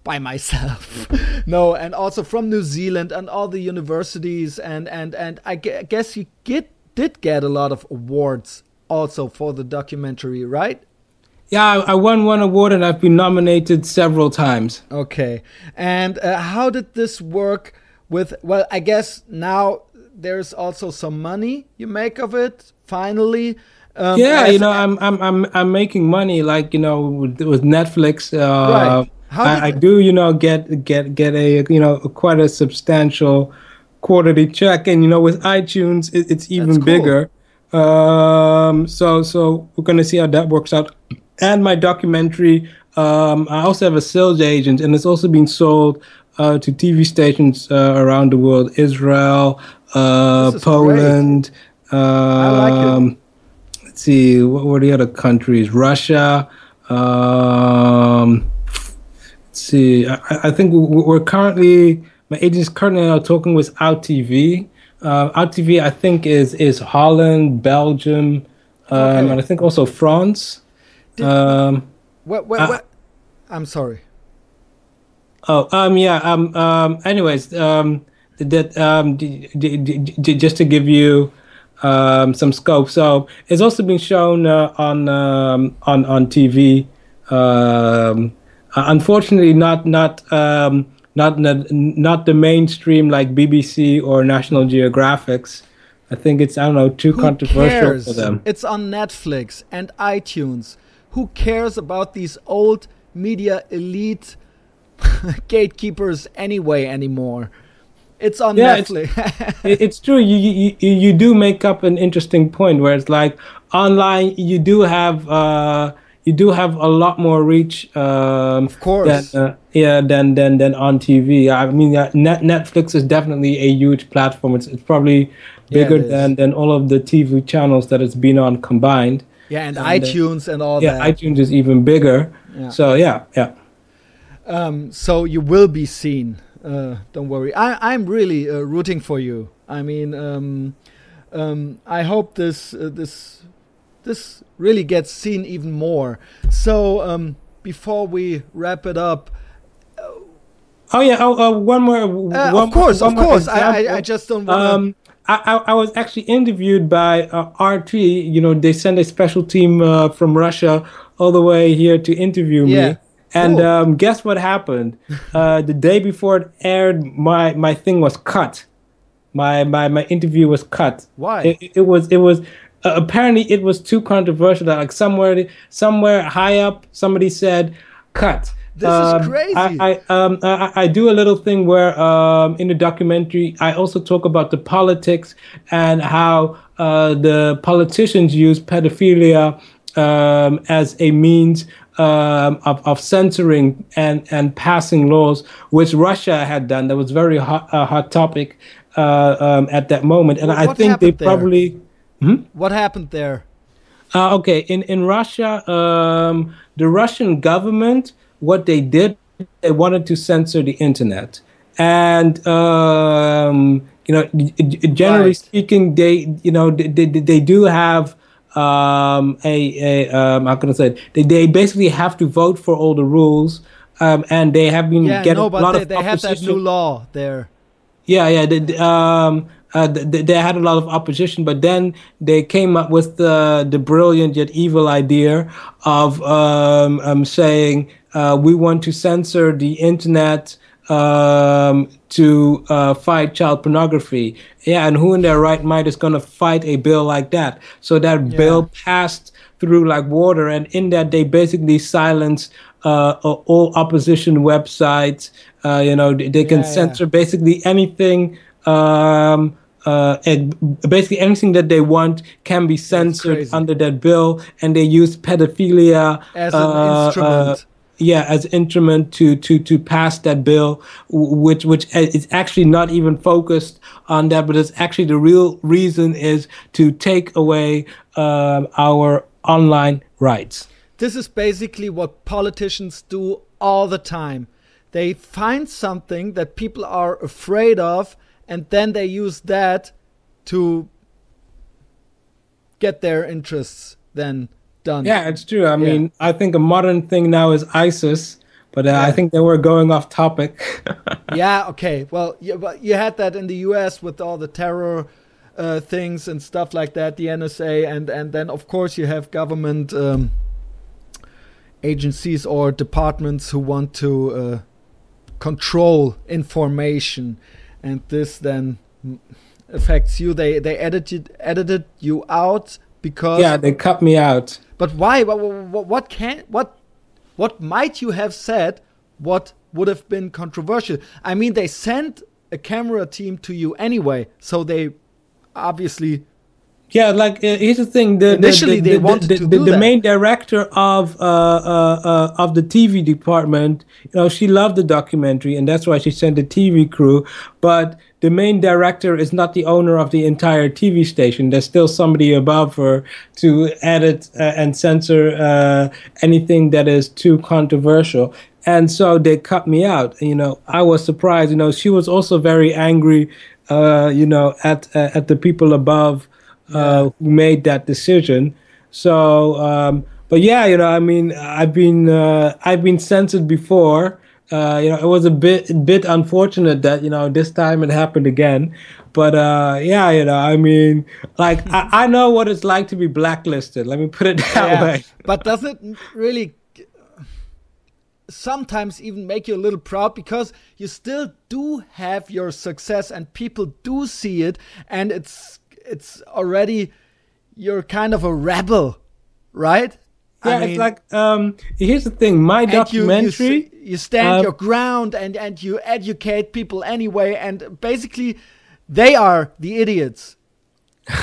by myself. (laughs) no, and also from New Zealand and all the universities and and and I guess you get did get a lot of awards also for the documentary, right?
Yeah, I, I won one award and I've been nominated several times.
Okay. And uh, how did this work with well, I guess now there's also some money you make of it finally. Um,
yeah, you know, I'm I'm I'm I'm making money like you know with, with Netflix. Uh,
Right.
I, I do you know get get get a you know quite a substantial quarterly check, and you know with iTunes it, it's even
cool.
bigger. Um, so so we're gonna see how that works out. And my documentary, um, I also have a sales agent, and it's also being sold uh, to TV stations uh, around the world, Israel, uh,
This is
Poland.
like it.
Um, let's see, what were the other countries? Russia. Um, let's see, I, I think we- we're currently, my agent is currently talking with Out TV. Uh, Out TV, I think, is is Holland, Belgium, um,
Okay.
and I think also France. Um,
What, what, what? I'm sorry.
Oh, um, yeah. Um, um. Anyways, um, that um, d- d- d- just to give you um some scope. So it's also been shown uh, on um on on TV. Um, uh, unfortunately, not not um not not not the mainstream like BBC or National Geographics. I think it's I don't know too
Who
controversial
cares?
for them.
It's on Netflix and iTunes. Who cares about these old media elite (laughs) gatekeepers anyway anymore? It's on
Yeah, it's-
Netflix. (laughs)
It- it's true. You, you you do make up an interesting point where it's like online. You do have uh you do have a lot more reach. Um, of
course.
Than, uh, yeah, than than than on TV. I mean, uh, Net, Netflix is definitely a huge platform. It's it's probably
Yeah, it
bigger than than all of the TV channels that it's been on combined.
yeah, and,
And, uh,
iTunes and all
yeah,
that.
iTunes is even bigger.
Yeah.
So yeah, yeah.
Um, so you will be seen. Uh, don't worry. I, I'm really uh, rooting for you. I mean, um, um, I hope this uh, this this really gets seen even more. So um, before we wrap it up,
Oh yeah. Oh, uh, one more.
uh,
one
of course, of course, I, I, I just don't want to.
Um, I, I, was actually interviewed by uh, RT. You know, they sent a special team uh, from Russia all the way here to interview
Yeah.
me. And um, guess what happened? Uh, the day before it aired, my, my thing was cut. My, my my interview was cut.
Why?
It, it was it was uh, apparently it was too controversial. That like somewhere somewhere high up, somebody said cut
This
um,
is crazy.
I I, um, I I do a little thing where um, in the documentary I also talk about the politics and how uh, the politicians use pedophilia um, as a means um, of, of censoring and, and passing laws, which Russia had done. That was very hot, uh, hot topic uh, um, at that moment, and
What-
I think they
there?
probably.
what happened there?
Uh, okay, in in Russia, um, the Russian government, what they did, they wanted to censor the internet, and um, you know, generally
Right.
speaking, they you know they they, they do have um, a, a um, how can I say it? They they basically have to vote for all the rules. Um, and they have been
Yeah,
getting
no,
a lot
they,
of
they have that
opposition.
new law there.
Yeah, yeah. They, they, um, uh, they, they had a lot of opposition, but then they came up with the the brilliant yet evil idea of um, um, saying uh, we want to censor the internet um, to uh, fight child pornography. Yeah, and who in their right mind is going to fight a bill like that? So that bill passed through like water, and in that they basically silenced uh, all opposition websites. Uh, you know, they, they can
Yeah, yeah.
censor basically anything. Um, uh, basically anything that they want can be censored under that bill, and they use pedophilia
As an
uh,
instrument.
Uh, yeah, as instrument to to to pass that bill, which which is actually not even focused on that, but it's actually the real reason is to take away um, our online rights.
This is basically what politicians do all the time. They find something that people are afraid of, and then they use that to get their interests then done.
Yeah, it's true. I mean, I think a modern thing now is ISIS, but uh, I
Yeah.
think they were going off topic. (laughs) (laughs)
yeah okay well you, but you had that in the us with all the terror uh, things and stuff like that the nsa and and then of course you have government um, agencies or departments who want to uh, control information and this then affects you they they edited edited you out because
yeah, they cut me out.
But why? What, what, what can what what might you have said? What would have been controversial? I mean, they sent a camera team to you anyway, so they obviously
Yeah, like uh, here's the thing: the
Initially,
the,
they
the,
wanted
the,
to
the,
do
the main director of uh, uh, uh, of the TV department. You know, she loved the documentary, and that's why she sent the TV crew. But the main director is not the owner of the entire TV station. There's still somebody above her to edit uh, and censor uh, anything that is too controversial. And so they cut me out. You know, I was surprised. You know, she was also very angry. Uh, you know, at uh, at the people above uh, who made that decision. So, um, but yeah, you know, I mean, I've been uh, I've been censored before. Uh, you know, it was a bit bit unfortunate that you know this time it happened again. But uh, yeah, you know, I mean, like I, I know what it's like to be blacklisted. Let me put it (laughs) that
Yeah.
way.
But does it really sometimes even make you a little proud because you still do have your success and people do see it and it's it's already you're kind of a rebel, right? I
Yeah,
mean,
it's like um, here's the thing. My
and you, you,
documentary.
you stand
um,
your ground and and you educate people anyway and basically they are the idiots. (laughs)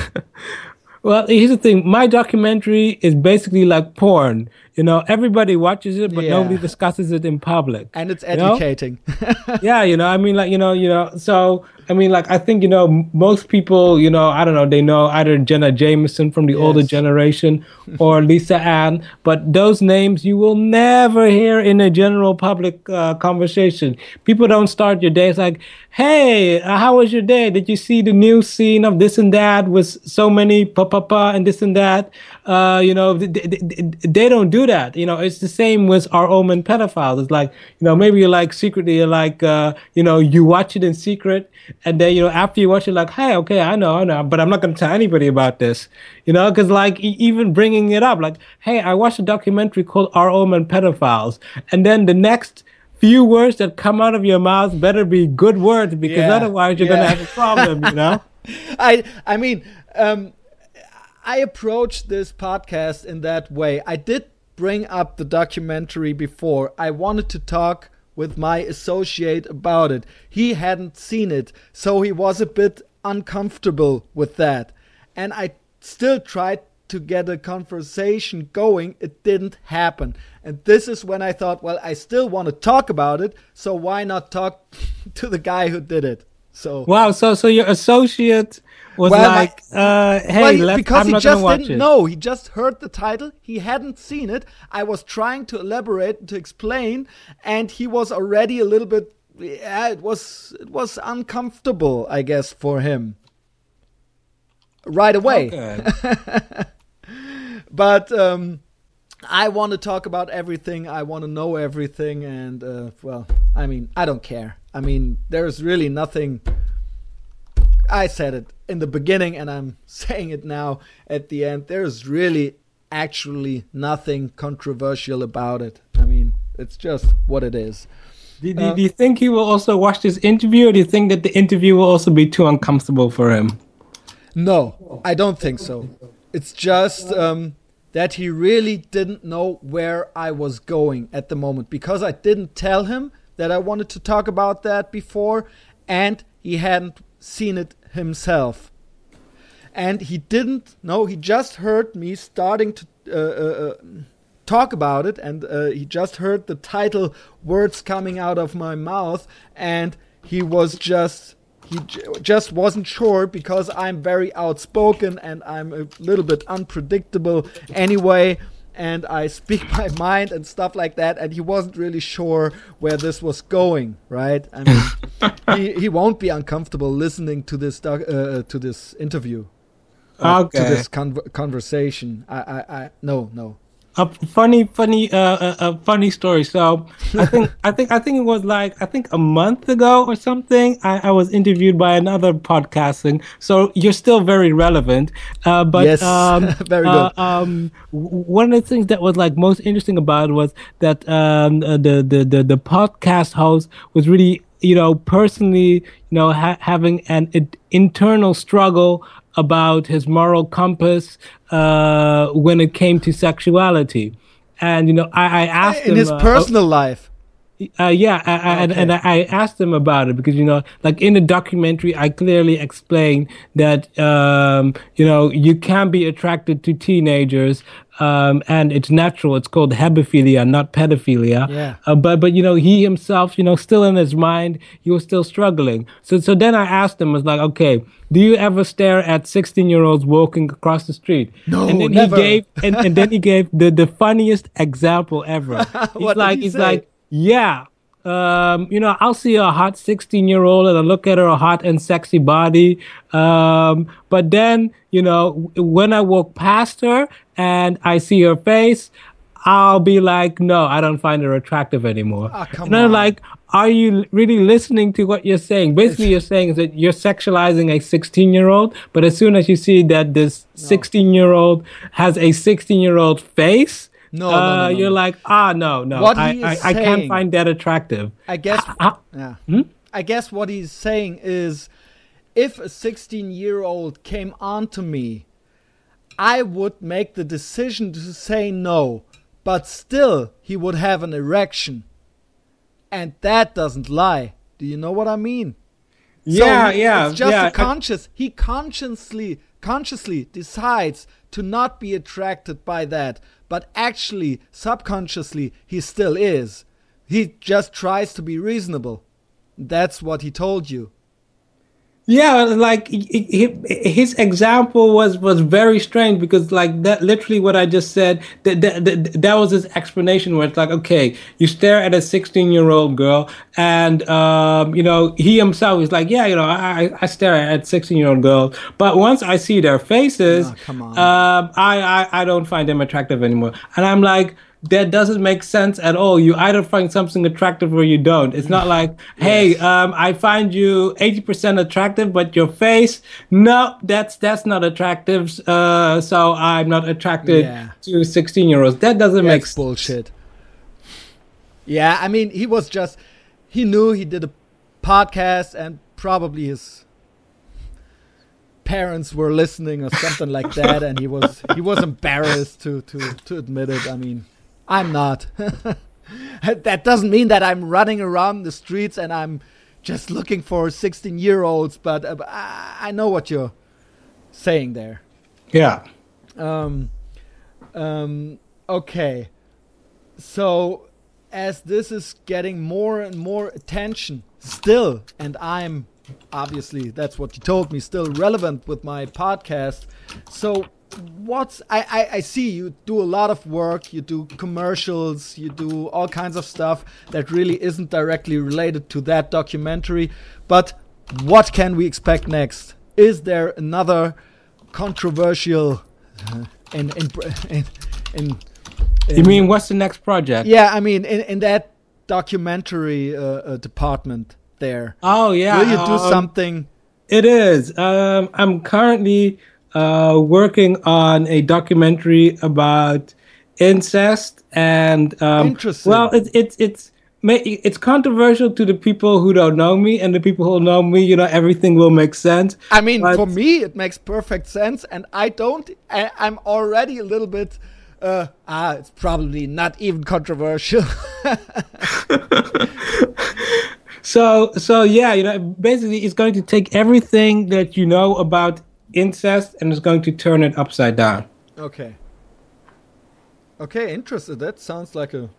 Well, here's the thing. My documentary is basically like porn. You know, everybody watches it, but
Yeah.
nobody discusses it in public.
And it's
You know?
educating. (laughs)
yeah, you know, I mean, like, you know, you know, so, I mean, like, I think, you know, m- most people, you know, I don't know, they know either Jenna Jameson from the older generation (laughs) or Lisa Ann, but those names you will never hear in a general public uh, conversation. People don't start your day. It's like, hey, uh, how was your day? Did you see the new scene of this and that with so many pa pa pa and this and that? Uh, you know, th- th- th- they don't do that. You know, it's the same with Are All Men Pedophiles. It's like, you know, maybe you're like secretly, you're like, uh, you know, you watch it in secret, and then you know after you watch it, like, hey, okay, I know, I know, but I'm not gonna tell anybody about this. You know, because like e- even bringing it up, like, hey, I watched a documentary called Are All Men Pedophiles, and then the next few words that come out of your mouth better be good words because
Yeah,
otherwise you're
yeah.
gonna have a problem. You know. (laughs)
I I mean, um, I approached this podcast in that way. I did bring up the documentary before. I wanted to talk with my associate about it. He hadn't seen it, so he was a bit uncomfortable with that. And I still tried to get a conversation going. It didn't happen. And this is when I thought, well, I still want to talk about it, so why not talk (laughs) to the guy who did it? So
Wow, so so your associate was
Well, my-
like, uh, hey,
well, he- because
I'm
he
not
just didn't
it.
know. He just heard the title. He hadn't seen it. I was trying to elaborate to explain, and he was already a little bit. Yeah, it was it was uncomfortable, I guess, for him. Right away,
Okay. (laughs)
but um, I want to talk about everything. I want to know everything, and uh, well, I mean, I don't care. I mean, there's really nothing. I said it in the beginning, and I'm (laughs) saying it now at the end. There's really, actually, nothing controversial about it. I mean, it's just what it is.
Do, do,
Uh,
do you think he will also watch this interview, or do you think that the interview will also be too uncomfortable for him?
No, I don't think so. It's just um, that he really didn't know where I was going at the moment because I didn't tell him that I wanted to talk about that before, and he hadn't seen it himself. And he didn't no, he just heard me starting to uh, uh, uh, talk about it, and uh, he just heard the title words coming out of my mouth, and he was just he just wasn't sure because I'm very outspoken and I'm a little bit unpredictable anyway and I speak (laughs) my mind and stuff like that and he wasn't really sure where this was going right? I mean (laughs) he, he won't be uncomfortable listening to this doc, uh, to this interview. Uh,
Okay.
to this con- conversation. I, I I no no
a funny, funny, uh, uh, uh, funny story. So I think, I think, I think it was like I think a month ago or something. I, I was interviewed by another podcasting. So you're still very relevant. Uh, but
Yes,
um, (laughs)
very
uh,
good.
um, one of the things that was like most interesting about it was that um, uh, the, the the the podcast host was really you know personally you know ha- having an in- internal struggle about his moral compass uh, when it came to sexuality. And you know, I, I asked
in
him
his
uh,
personal life
uh, yeah, I, I, and,
Okay.
and I asked them about it because you know, like in the documentary, I clearly explain that um, you know you can be attracted to teenagers, um, and it's natural. It's called hebephilia, not pedophilia.
Yeah.
Uh, but but you know, he himself, you know, still in his mind, he was still struggling. So so then I asked him, I was like, okay, do you ever stare at sixteen year olds walking across the street?
No,
and then
never.
he gave and, and then he gave the the funniest example ever. (laughs) He's like
he
he's
say?
like yeah. Um, you know, I'll see a hot 16 year old and I look at her a hot and sexy body. Um, but then, you know, when I walk past her and I see her face, I'll be like, no, I don't find her attractive anymore.
Come
and I'm
on.
like, are you really listening to what you're saying? Basically, you're saying is that you're sexualizing a 16 year old, but as soon as you see that this 16 year old has a 16 year old face,
No,
uh,
no, no,
you're
no.
like, ah, no, no,
What
I,
he
I,
is
I can't find that attractive.
I guess
Ah,
yeah.
Hmm?
I guess what he's saying is if a 16 year old came on to me, I would make the decision to say no, but still he would have an erection. And that doesn't lie. Do you know what I mean? So
yeah,
he-
yeah,
It's just
yeah.
a conscious. He consciously consciously decides to not be attracted by that, but actually subconsciously he still is. He just tries to be reasonable. That's what he told you.
Yeah, like his example was was very strange because like that literally what I just said that that, that, that was his explanation where it's like okay you stare at a 16 year old girl and um, you know he himself is like yeah you know I I I stare at 16 year old girls but once I see their faces
Oh, come on.
um, I, I I don't find them attractive anymore and I'm like that doesn't make sense at all. You either find something attractive or you don't. It's not like, (laughs) hey, um, I find you 80% attractive, but your face, no, that's that's not attractive. Uh, so I'm not attracted
Yeah.
to 16 year olds. That doesn't make
That's
sense.
bullshit. Yeah, I mean, he was just he knew he did a podcast and probably his parents were listening or something like that and he was he was embarrassed to to to admit it. I mean, I'm not. (laughs) that doesn't mean that I'm running around the streets and I'm just looking for 16 year olds, but uh, I know what you're saying there.
Yeah.
Um, um, okay. So, as this is getting more and more attention still, and I'm obviously, that's what you told me, still relevant with my podcast. So, what's I, I, I see you do a lot of work you do commercials you do all kinds of stuff that really isn't directly related to that documentary but what can we expect next? Is there another controversial uh, in, in, in, in,
you mean what's the next project?
Yeah i mean in, in that documentary uh, uh, department there.
Oh yeah
will you do
um,
something?
it is. Um, i'm currently uh, working on a documentary about incest and um,
Interesting.
well it's it's it's it's controversial to the people who don't know me and the people who know me you know everything will make sense
i mean for me it makes perfect sense and i don't I, i'm already a little bit uh, ah, it's probably not even controversial. (laughs)
so, so yeah, you know, basically, it's going to take everything that you know about incest and is going to turn it upside down.
Okay. Okay, interested. That sounds like a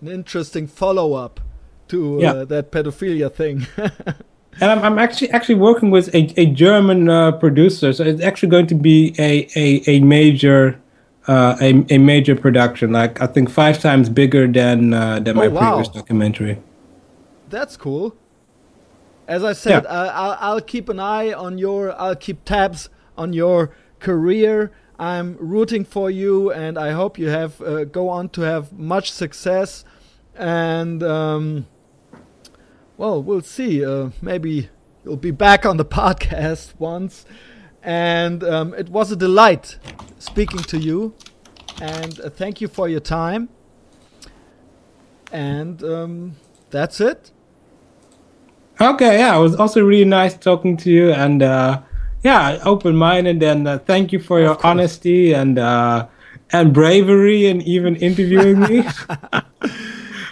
an interesting follow up to uh, that pedophilia thing. (laughs)
and I'm, I'm, actually actually working with a, a German uh, producer, so it's actually going to be a a, a major uh, a, a major production, like I think five times bigger than uh, than oh, my wow. previous documentary.
That's cool as I said, yeah. uh, I'll, I'll keep an eye on your, I'll keep tabs on your career. I'm rooting for you, and I hope you have uh, go on to have much success. And um, well, we'll see. Uh, maybe you'll be back on the (laughs) podcast once. And um, it was a delight speaking to you. And uh, thank you for your time. And um, that's it.
Okay, yeah, it was also really nice talking to you, and uh, yeah, open minded, and uh, thank you for your honesty and uh, and bravery, and even interviewing me. (laughs)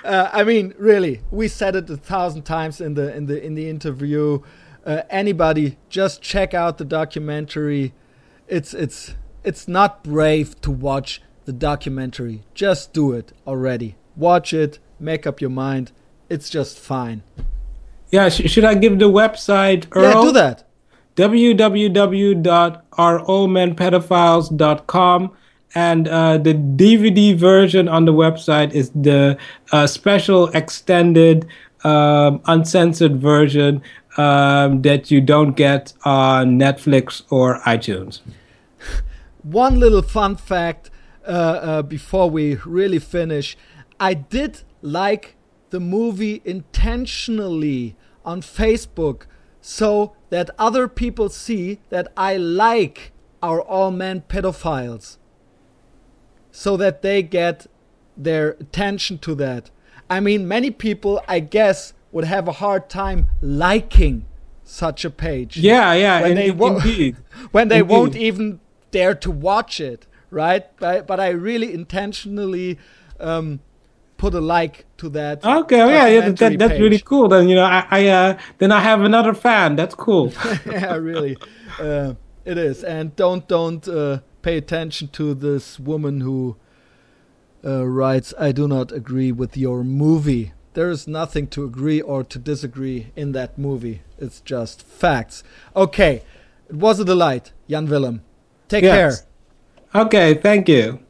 Uh, I mean, really, we said it a thousand times in the in the in the interview. Uh, anybody, just check out the documentary. It's it's it's not brave to watch the documentary. Just do it already. Watch it. Make up your mind. It's just fine.
Yeah, sh- should I give the website?
Earl? Yeah, do that.
www.areallmenpedophiles.com and uh, the DVD version on the website is the uh, special extended um, uncensored version um, that you don't get on Netflix or iTunes. (laughs)
One little fun fact uh, uh before we really finish I did like the movie intentionally on Facebook so that other people see that I like Are All Men Pedophiles. So that they get their attention to that. I mean, many people, I guess, would have a hard time liking such a page.
Yeah, yeah,
when
in,
they
wo- indeed. (laughs)
when they
indeed.
won't even dare to watch it, right? But, but I really intentionally um, put a like to that.
Okay, yeah, yeah, that, that's really cool. Then you know, I, I uh, then I have another fan. That's cool. (laughs)
yeah, really, uh, it is. And don't don't uh, pay attention to this woman who uh, writes, "I do not agree with your movie." There is nothing to agree or to disagree in that movie. It's just facts. Okay, it was a delight, Jan Willem. Take yes.
care. Okay, thank you.